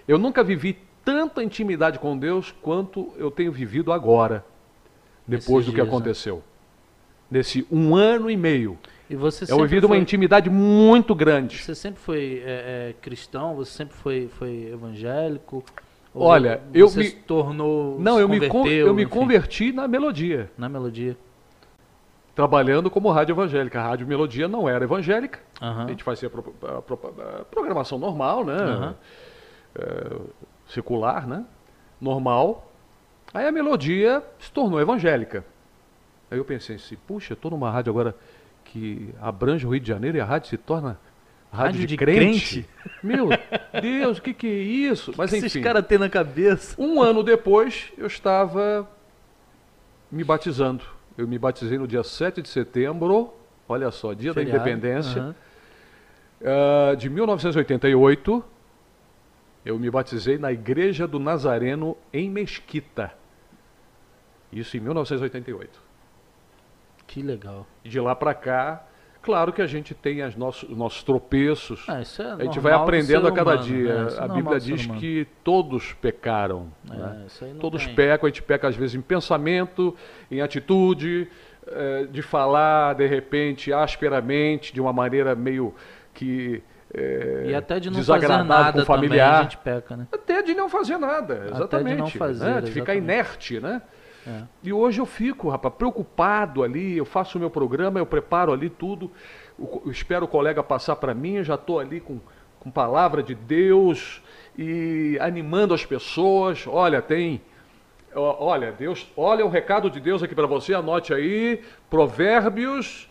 Eu nunca vivi tanta intimidade com Deus quanto eu tenho vivido agora, depois Esses do que dias, né? aconteceu. Né? Nesse um ano e meio. E você eu vivi foi... uma intimidade muito grande. Você sempre foi é, é, cristão? Você sempre foi, foi evangélico? Olha, eu me tornou. Não, eu me, eu me converti na melodia. Na melodia. Trabalhando como rádio evangélica. A rádio melodia não era evangélica. Uhum. A gente fazia pro, a, pro, a programação normal, né? Uhum. É, secular, né? Normal. Aí a melodia se tornou evangélica. Aí eu pensei assim, puxa, estou numa rádio agora que abrange o Rio de Janeiro e a rádio se torna rádio, rádio de, de crente. crente. Meu Deus, o que, que é isso? Mas que enfim. Esses caras têm na cabeça. Um ano depois, eu estava me batizando. Eu me batizei no dia 7 de setembro, olha só, dia Feriado. da independência, uhum. uh, de 1988. Eu me batizei na Igreja do Nazareno, em Mesquita. Isso em 1988. Que legal. E de lá para cá, claro que a gente tem os nossos, nossos tropeços. Ah, é a gente vai aprendendo a cada humano, dia. Né? A é Bíblia diz que todos pecaram. É, né? Todos tem. pecam, a gente peca às vezes em pensamento, em atitude, é, de falar de repente asperamente, de uma maneira meio que é, e até de não fazer nada com familiar. Também a gente peca, né? Até de não fazer nada, exatamente. Até de não fazer, né? De ficar inerte, né? É. E hoje eu fico, rapaz, preocupado ali, eu faço o meu programa, eu preparo ali tudo, eu espero o colega passar para mim, eu já estou ali com, com palavra de Deus e animando as pessoas. Olha, tem. Olha, Deus, olha o recado de Deus aqui para você, anote aí, Provérbios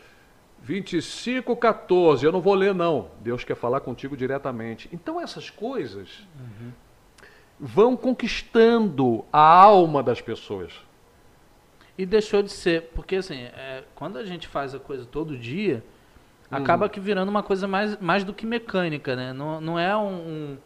25, 14. Eu não vou ler, não. Deus quer falar contigo diretamente. Então, essas coisas uhum. vão conquistando a alma das pessoas. E deixou de ser, porque assim, é, quando a gente faz a coisa todo dia, uhum. acaba que virando uma coisa mais, mais do que mecânica, né? Não, não é um, um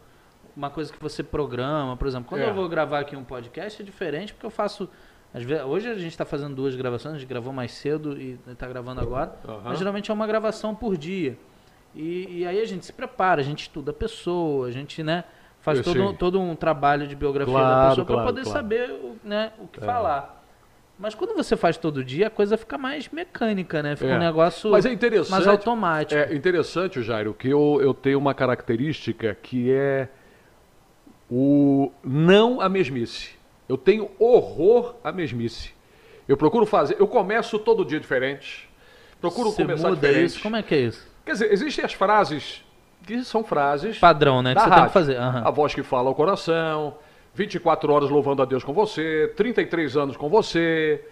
uma coisa que você programa, por exemplo. Quando é. eu vou gravar aqui um podcast é diferente, porque eu faço. Vezes, hoje a gente está fazendo duas gravações, a gente gravou mais cedo e está gravando agora. Uhum. Mas geralmente é uma gravação por dia. E, e, aí a gente se prepara, a gente estuda a pessoa, a gente né, faz todo, todo um trabalho de biografia claro, da pessoa para poder claro. saber né, o que é. falar. Mas quando você faz todo dia, a coisa fica mais mecânica, né? Fica é. um negócio Mas é interessante, mais automático. É interessante, Jairo, que eu, eu tenho uma característica que é o não a mesmice. Eu tenho horror à mesmice. Eu procuro fazer, eu começo todo dia diferente. Procuro você começar muda diferente. Isso? Como é que é isso? Quer dizer, existem as frases que são frases padrão, né? Que você rádio. tem que fazer. Uhum. A voz que fala ao coração, 24 horas louvando a Deus com você, 33 anos com você.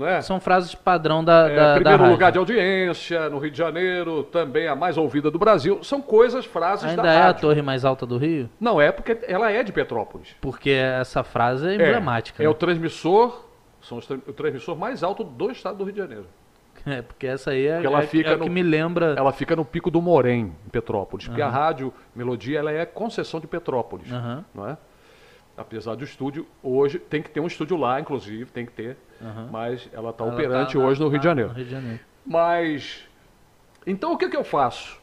É? São frases padrão da, é, da Primeiro da lugar de audiência, no Rio de Janeiro, também a mais ouvida do Brasil. São coisas, frases Ainda da é rádio. a torre mais alta do Rio? Não é, porque ela é de Petrópolis. Porque essa frase é emblemática. É, né? é o transmissor, são os, o transmissor mais alto do estado do Rio de Janeiro. É, porque essa aí é, ela é, fica é o que me lembra. Ela fica no Pico do Morém, em Petrópolis. Uhum. Porque a rádio Melodia ela é concessão de Petrópolis. Uhum. Não é? apesar do estúdio, hoje tem que ter um estúdio lá, inclusive, tem que ter, uhum. mas ela está operante tá hoje no Rio, de Janeiro. no Rio de Janeiro. Mas, então o que, que eu faço?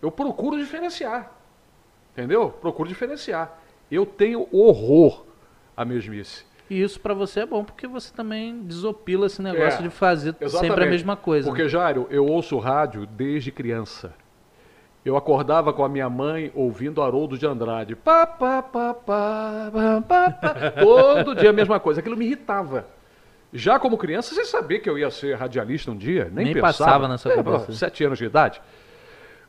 Eu procuro diferenciar, entendeu? Procuro diferenciar. Eu tenho horror à mesmice. E isso para você é bom, porque você também desopila esse negócio é, de fazer exatamente. sempre a mesma coisa. Porque, Jairo, eu ouço rádio desde criança. Eu acordava com a minha mãe ouvindo Haroldo de Andrade. Pá, pá, pá, pá, pá, pá, pá. Todo dia a mesma coisa. Aquilo me irritava. Já como criança, você sabia que eu ia ser radialista um dia? Nem, Nem pensava. passava na sua é, cabeça. Sete anos de idade.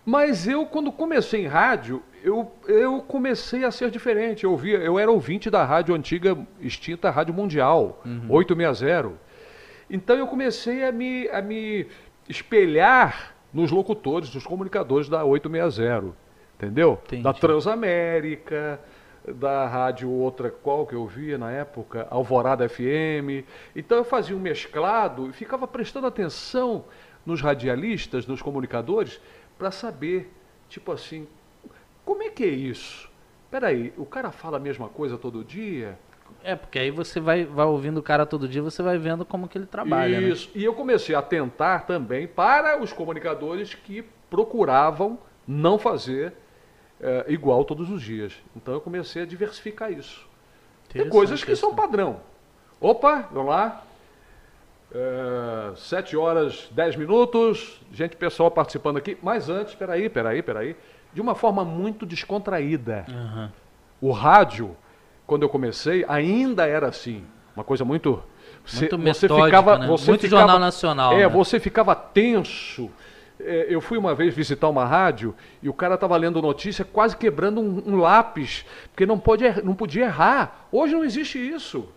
Mas eu, quando comecei em rádio, eu, eu comecei a ser diferente. Eu, via, eu era ouvinte da rádio antiga, extinta Rádio Mundial, uhum. 860. Então eu comecei a me, a me espelhar nos locutores, nos comunicadores da 860, entendeu? Entendi. Da Transamérica, da rádio outra qual que eu via na época, Alvorada FM. Então eu fazia um mesclado e ficava prestando atenção nos radialistas, nos comunicadores, para saber, tipo assim, como é que é isso? Peraí, o cara fala a mesma coisa todo dia? É, porque aí você vai, vai ouvindo o cara todo dia, você vai vendo como que ele trabalha. né? Isso. E eu comecei a tentar também para os comunicadores que procuravam não fazer eh, igual todos os dias. Então eu comecei a diversificar isso. Tem coisas que são isso. padrão. Opa, vamos lá. É, sete horas, dez minutos, gente pessoal participando aqui. Mas antes, peraí, peraí, peraí. De uma forma muito descontraída. Aham. O rádio, quando eu comecei, ainda era assim. Uma coisa muito. Você, Muito você metódica, ficava, né? você Muito ficava, jornal nacional, É, né? você ficava tenso. É, eu fui uma vez visitar uma rádio e o cara estava lendo notícia quase quebrando um, um lápis, porque não, pode, er- não podia errar. Hoje não existe isso.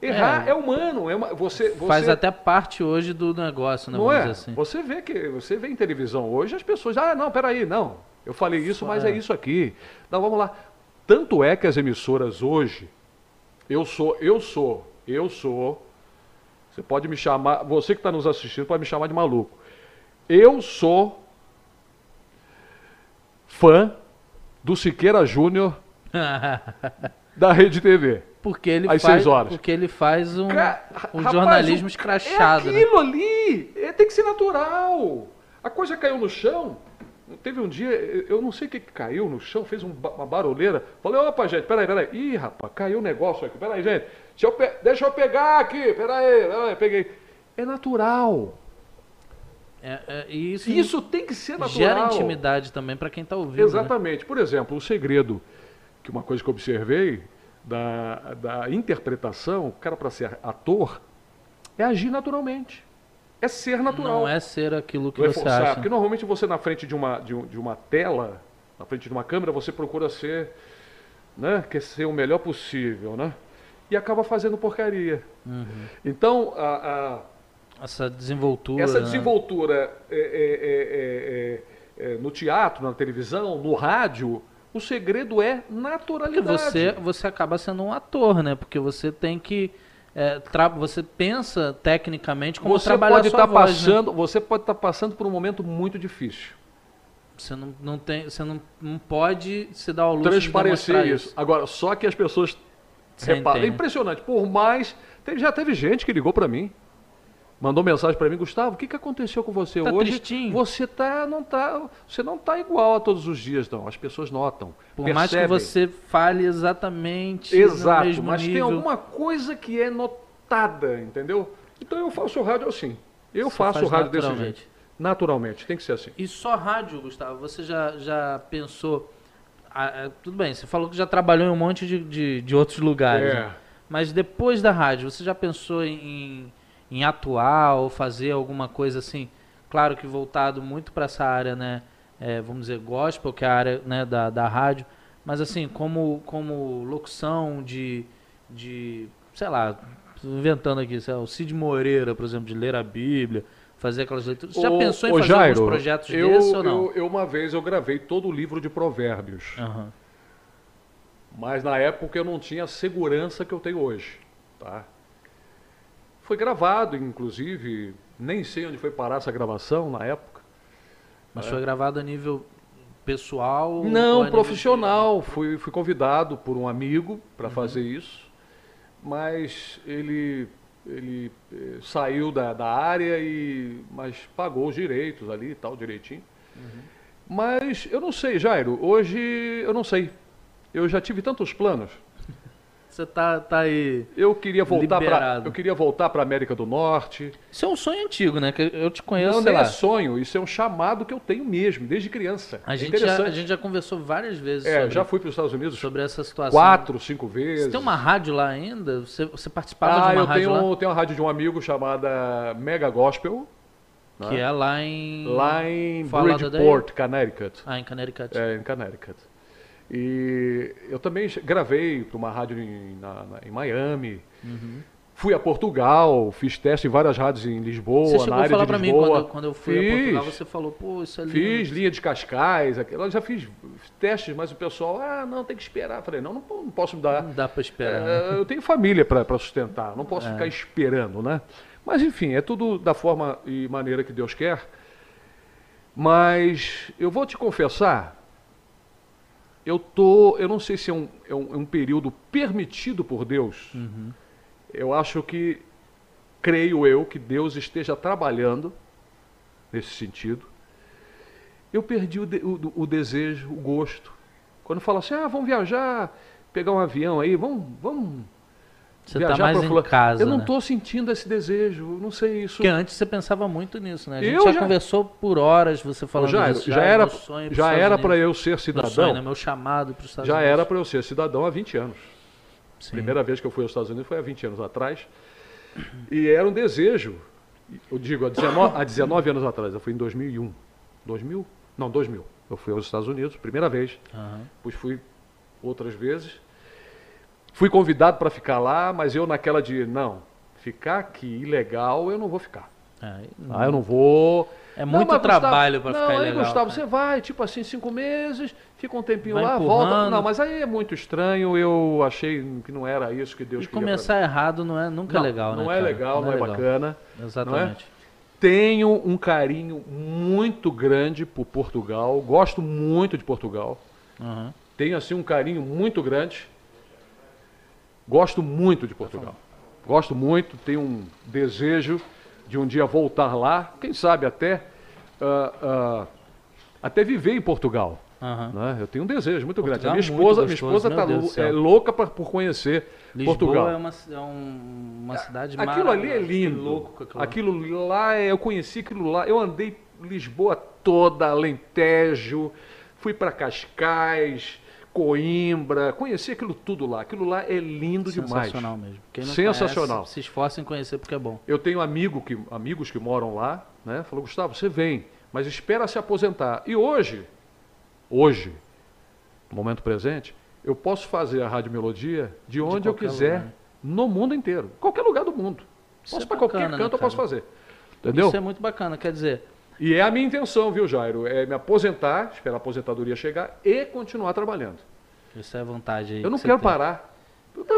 Errar É. é, humano. É uma, você, você, Faz até parte hoje do negócio, né? não é? assim. Você vê que você vê em televisão hoje as pessoas, ah, não, peraí, não. Eu falei isso, mas É. é isso aqui. Não, vamos lá. Tanto é que as emissoras hoje, eu sou, eu sou, eu sou. Você pode me chamar, você que está nos assistindo pode me chamar de maluco. Eu sou fã do Siqueira Júnior da Rede TV. porque ele Às faz, seis horas. porque ele faz um, Ca- um rapaz, jornalismo o- escrachado, É né? aquilo ali, é, tem que ser natural. A coisa caiu no chão. Teve um dia, eu não sei o que, que caiu no chão, fez um uma barulheira. Falei, opa, gente, peraí, peraí. Ih, rapaz, caiu o negócio aqui. Peraí, gente. Deixa eu, pe- deixa eu pegar aqui. Peraí, peraí, peguei. É natural. É, é, e isso, Isso tem que ser natural. gera intimidade também para quem tá ouvindo. né? Exatamente. Por exemplo, o segredo, que uma coisa que eu observei, da, da interpretação, o cara para ser ator, é agir naturalmente. É ser natural. Não é ser aquilo que Não é você forçar, acha. Porque normalmente você na frente de uma, de, de uma tela, na frente de uma câmera, você procura ser, né, quer ser o melhor possível, né? E acaba fazendo porcaria. Uhum. Então, a- a, Essa desenvoltura. essa né? desenvoltura é, é, é, é, é, no teatro, na televisão, no rádio, o segredo é Porque naturalidade. você, você acaba sendo um ator, né? Porque você tem que. é, você pensa tecnicamente como você trabalhar pode estar voz, né? passando, você pode estar passando por um momento muito difícil. Você não, não tem, você não, não pode se dar ao luxo de transparecer demonstrar isso. Agora, só que as pessoas reparam. É entende. impressionante. Por mais. já teve gente que ligou para mim. Mandou mensagem para mim, Gustavo, o que, que aconteceu com você Tá hoje? tristinho? Você tá, não tá, você não tá igual a todos os dias, não. As pessoas notam. Por mais que percebem. você fale exatamente Exato, mas tem nível. alguma coisa que é notada, entendeu? Então eu faço rádio assim. Eu Você faço faz rádio desse jeito. Naturalmente, tem que ser assim. E só rádio, Gustavo, você já, já pensou. ah, ah, tudo bem, você falou que já trabalhou em um monte de, de, de outros lugares. É. né? Mas depois da rádio, você já pensou em, em atuar ou fazer alguma coisa assim? Claro que voltado muito para essa área, né? é, vamos dizer, gospel, que é a área né, da, da rádio. Mas assim, como, como locução de, de. Sei lá, inventando aqui, sei lá, o Cid Moreira, por exemplo, de ler a Bíblia, fazer aquelas leituras. Você já Ô- pensou em fazer Jairo, alguns projetos eu, desses ou não? Eu, eu uma vez eu gravei todo o livro de provérbios. Aham. Mas na época eu não tinha a segurança que eu tenho hoje. Tá? Foi gravado, inclusive, nem sei onde foi parar essa gravação na época. Mas foi gravado a nível pessoal? Não, profissional. Fui, fui convidado por um amigo para fazer isso, mas ele, ele eh, saiu da, da área e mas pagou os direitos ali e tal, direitinho. Mas eu não sei, Jairo, hoje eu não sei. Eu já tive tantos planos. Você tá, tá aí. Eu queria voltar para eu queria voltar para América do Norte. Isso é um sonho antigo, né? Que eu te conheço, não sei nem lá. é sonho, isso é um chamado que eu tenho mesmo desde criança. A É gente, já, a gente já conversou várias vezes É, sobre, já fui para os Estados Unidos sobre essa situação. quatro, cinco vezes. Você tem uma rádio lá ainda? Você, você participava Ah, de uma eu rádio tenho, lá? tenho uma rádio de um amigo chamada Mega Gospel, né? Que é lá em. lá em Bridgeport, Connecticut. Ah, em Connecticut. É, em Connecticut. E eu também gravei para uma rádio em, na- na- em Miami. Uhum. Fui a Portugal, fiz teste em várias rádios em Lisboa, Você na chegou a área falar de pra mim Lisboa. quando, eu- quando eu fui Fiz. a Portugal, você falou, pô, isso é lindo. Fiz linha de Cascais, aquela, já fiz testes, mas o pessoal, ah, não, tem que esperar. Falei, não, não, não posso me dar. Não dá pra esperar. É, eu tenho família para sustentar, não posso É. ficar esperando, né? Mas enfim, é tudo da forma e maneira que Deus quer. Mas eu vou te confessar eu tô, eu não sei se é um, é um, é um período permitido por Deus. Uhum. Eu acho que, creio eu, que Deus esteja trabalhando nesse sentido. Eu perdi o, de, o, o desejo, o gosto. Quando fala assim, ah, vamos viajar, pegar um avião aí, vamos, vamos Você viajar tá mais em casa, Eu não né? estou sentindo esse desejo, não sei isso. Porque antes você pensava muito nisso, né? A gente Eu já, já- conversou por horas, você falando já, disso. já é era, meu já era para eu ser Meu cidadão. sonho, né? Meu chamado para os Estados Já Unidos. era para eu ser cidadão há 20 anos. Sim. Primeira vez que eu fui aos Estados Unidos foi há 20 anos atrás. E era um desejo, eu digo, há 19, há 19 anos atrás, eu fui em 2001. 2000? Não, 2000. Eu fui aos Estados Unidos, primeira vez. Aham. Depois fui outras vezes. Fui convidado para ficar lá, mas eu naquela de, não, ficar aqui ilegal eu não vou ficar. É, Ah, eu não vou. É Não, muito Gustavo, trabalho para não, ficar aí, ilegal. Gustavo, cara. você vai, tipo assim, cinco meses, fica um tempinho Vai lá, empurrando. volta. Não, mas aí é muito estranho, eu achei que não era isso que Deus E queria começar errado não é nunca não, é legal, né? Não é cara? legal, não, é, bacana. Exatamente. Tenho um carinho muito grande por Portugal. Gosto muito de Portugal. Aham. Tenho assim um carinho muito grande. Gosto muito de Portugal. Gosto muito, tenho um desejo de um dia voltar lá, quem sabe até ah, ah, até viver em Portugal. Aham. né? Eu tenho um desejo muito grande. A Portugal minha é muito esposa, minha esposa tá lou- é louca pra- por conhecer Lisboa Portugal. é uma, é um- uma cidade Aquilo ali é lindo. Louco aquilo. Aquilo lá, é- eu conheci aquilo lá. Eu andei Lisboa toda, Alentejo, fui para Cascais, Coimbra, conheci aquilo tudo lá. Aquilo lá é lindo demais. Sensacional mesmo. Sensacional. conhece, se esforça em conhecer porque é bom. Eu tenho amigo que, amigos que moram lá, né? Falou, Gustavo, você vem, mas espera se aposentar. E hoje, hoje, no momento presente, eu posso fazer a Rádio Melodia de onde eu qualquer quiser, lugar. no mundo inteiro. Qualquer lugar do mundo. Isso Posso é para qualquer né, canto, eu posso fazer. Entendeu? Isso é muito bacana. Quer dizer, E é a minha intenção, viu, Jairo? É me aposentar, esperar a aposentadoria chegar e continuar trabalhando. isso é a vontade aí. Eu não que quero parar.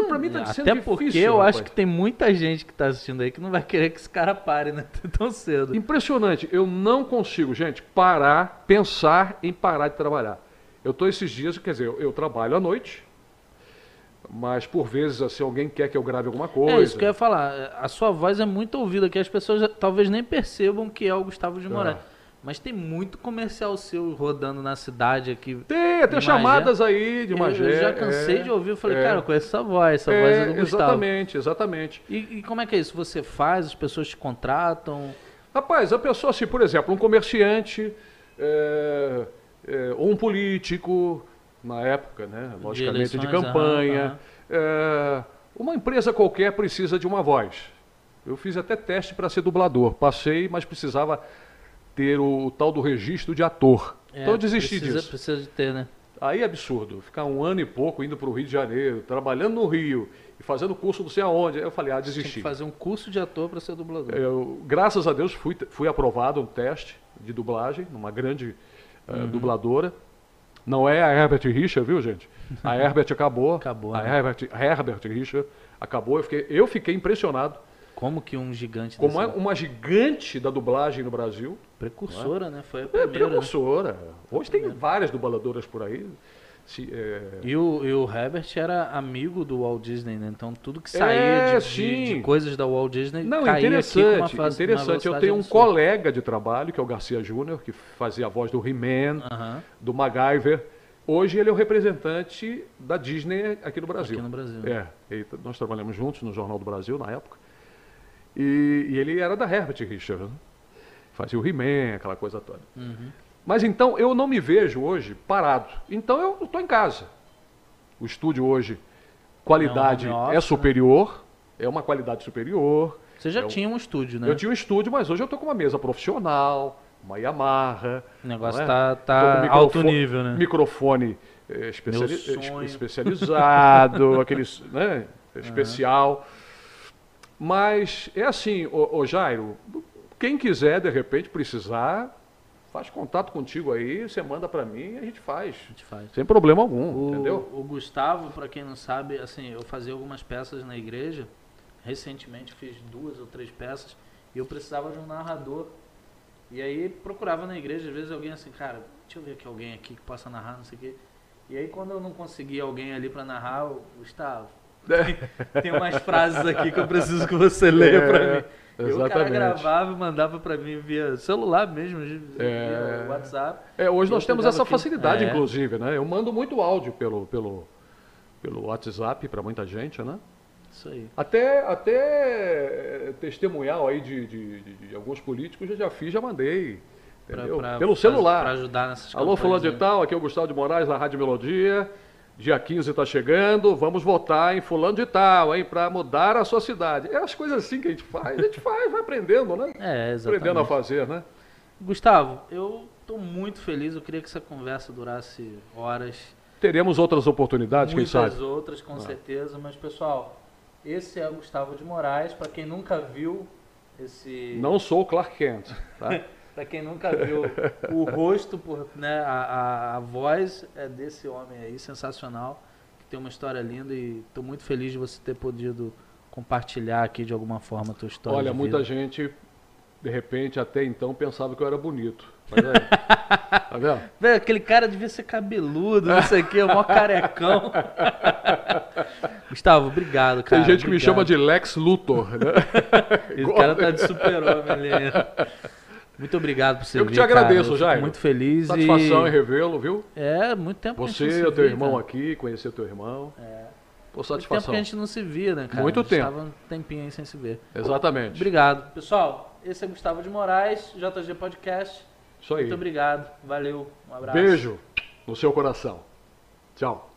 Para mim tá sendo Até porque difícil, eu acho rapaz. que tem muita gente que tá assistindo aí que não vai querer que esse cara pare, né? Tão cedo. Impressionante. Eu não consigo, gente, parar, pensar em parar de trabalhar. Eu estou esses dias, quer dizer, eu, eu trabalho à noite, mas por vezes, assim, alguém quer que eu grave alguma coisa. É isso que eu ia falar. A sua voz é muito ouvida, que as pessoas talvez nem percebam que é o Gustavo de Moraes. Ah. Mas tem muito comercial seu rodando na cidade aqui. Tem De chamadas aí de Eu, Magé. eu já cansei é, de ouvir, eu falei, é. cara, eu conheço essa voz, essa voz é É, do Gustavo. exatamente, exatamente. E, e como é que é isso? Você faz, as pessoas te contratam? Rapaz, a pessoa, assim, por exemplo, um comerciante é, é, ou um político, na época, né, logicamente, de, eleições, campanha, é, uma empresa qualquer precisa de uma voz. Eu fiz até teste para ser dublador. Passei, mas precisava ter o, o tal do registro de ator. É, então eu desisti precisa, disso. Precisa de ter, né? Aí é absurdo. Ficar um ano e pouco indo para o Rio de Janeiro, trabalhando no Rio e fazendo curso não sei aonde. Aí eu falei, ah, Tem desisti. que fazer um curso de ator para ser dublador. Eu, graças a Deus fui, fui aprovado um teste de dublagem numa grande eh, Uhum. dubladora. Não é a Herbert Richard, viu, gente? A Herbert acabou. Acabou, A né? Herbert, Herbert Richard acabou. Eu fiquei, eu fiquei impressionado. Como que um gigante Como é uma gigante da dublagem no Brasil. Precursora, né? Foi a É primeira. né? precursora. Hoje tem várias dubladoras por aí. Se, é, E o, e o Herbert era amigo do Walt Disney, né? Então tudo que saía É, de, de- de coisas da Walt Disney Não, caía aqui interessante, fase, uma interessante. Eu tenho um absurda. colega de trabalho, que é o Garcia Júnior, que fazia a voz do He-Man, Aham, do MacGyver. Hoje ele é o representante da Disney aqui no Brasil. aqui no Brasil. É, ele- nós trabalhamos juntos no Jornal do Brasil na época. E, e ele era da Herbert Richard. né? Fazia o He-Man, aquela coisa toda. Uhum. Mas então eu não me vejo hoje parado. Então eu estou em casa. O estúdio hoje, qualidade É um é, office, superior, é uma qualidade superior. Você já Eu- tinha um estúdio, né? Eu tinha um estúdio, mas hoje eu estou com uma mesa profissional, uma Yamaha. O negócio não é? tá, tá alto nível, né? Microfone eh, especiali- eh, especializado, aqueles, né, especial. Mas é assim, ô, ô Jairo, quem quiser de repente precisar, faz contato contigo aí, você manda para mim e a gente faz. A gente faz. Sem problema algum, O, entendeu? o Gustavo, para quem não sabe, assim, eu fazia algumas peças na igreja. Recentemente fiz duas ou três peças e eu precisava de um narrador. E aí procurava na igreja, às vezes alguém assim, cara, deixa eu ver aqui alguém aqui que possa narrar, não sei o quê. E aí quando eu não conseguia alguém ali para narrar, eu, Gustavo, tem, tem umas frases aqui que eu preciso que você leia para É, mim. E o cara gravava e mandava para mim via celular mesmo, via É. WhatsApp. É, hoje Eu nós temos essa facilidade, É. inclusive, né? Eu mando muito áudio pelo, pelo, pelo WhatsApp para muita gente, né? Isso aí. Até, até eh, testemunhal aí de, de, de- de alguns políticos eu já fiz, já mandei. Pra- pra- Pelo celular. Ajudar nessas Alô, fulano de né? tal, aqui é o Gustavo de Moraes, da Rádio Melodia. Dia 15 está chegando, vamos votar em fulano de tal, hein, para mudar a sua cidade. É as coisas assim que a gente faz, a gente faz, vai aprendendo, né? É, exatamente. Aprendendo a fazer, né? Gustavo, eu estou muito feliz. Eu queria que essa conversa durasse horas. Teremos outras oportunidades, quem muitas sabe? outras, com certeza. Mas, pessoal, esse é o Gustavo de Moraes. Para quem nunca viu esse... Não sou o Clark Kent, tá? Para quem nunca viu o rosto, por, né, a, a, voz é desse homem aí, sensacional, que tem uma história linda e estou muito feliz de você ter podido compartilhar aqui de alguma forma a tua história. Olha, muita gente, de repente, até então, pensava que eu era bonito. Mas é, tá vendo? Velho, aquele cara devia ser cabeludo, não sei o o maior carecão. Gustavo, obrigado, cara. Tem gente que me chama de Lex Luthor, né? Esse cara tá de super-homem ali. Muito obrigado por você Eu que vir, te agradeço, cara. Jairo. muito feliz Satisfação em e... revê-lo, viu? É, muito tempo que a gente não Você, se teu via, irmão cara. aqui, conhecer teu irmão. É. Por Muito tempo satisfação. que a gente não se via, né, cara? Muito A gente tempo. Tava um tempinho aí sem se ver. Exatamente. Obrigado. Pessoal, esse é Gustavo de Moraes, JG Podcast. Isso aí. Muito obrigado. Valeu. Um abraço. Beijo no seu coração. Tchau.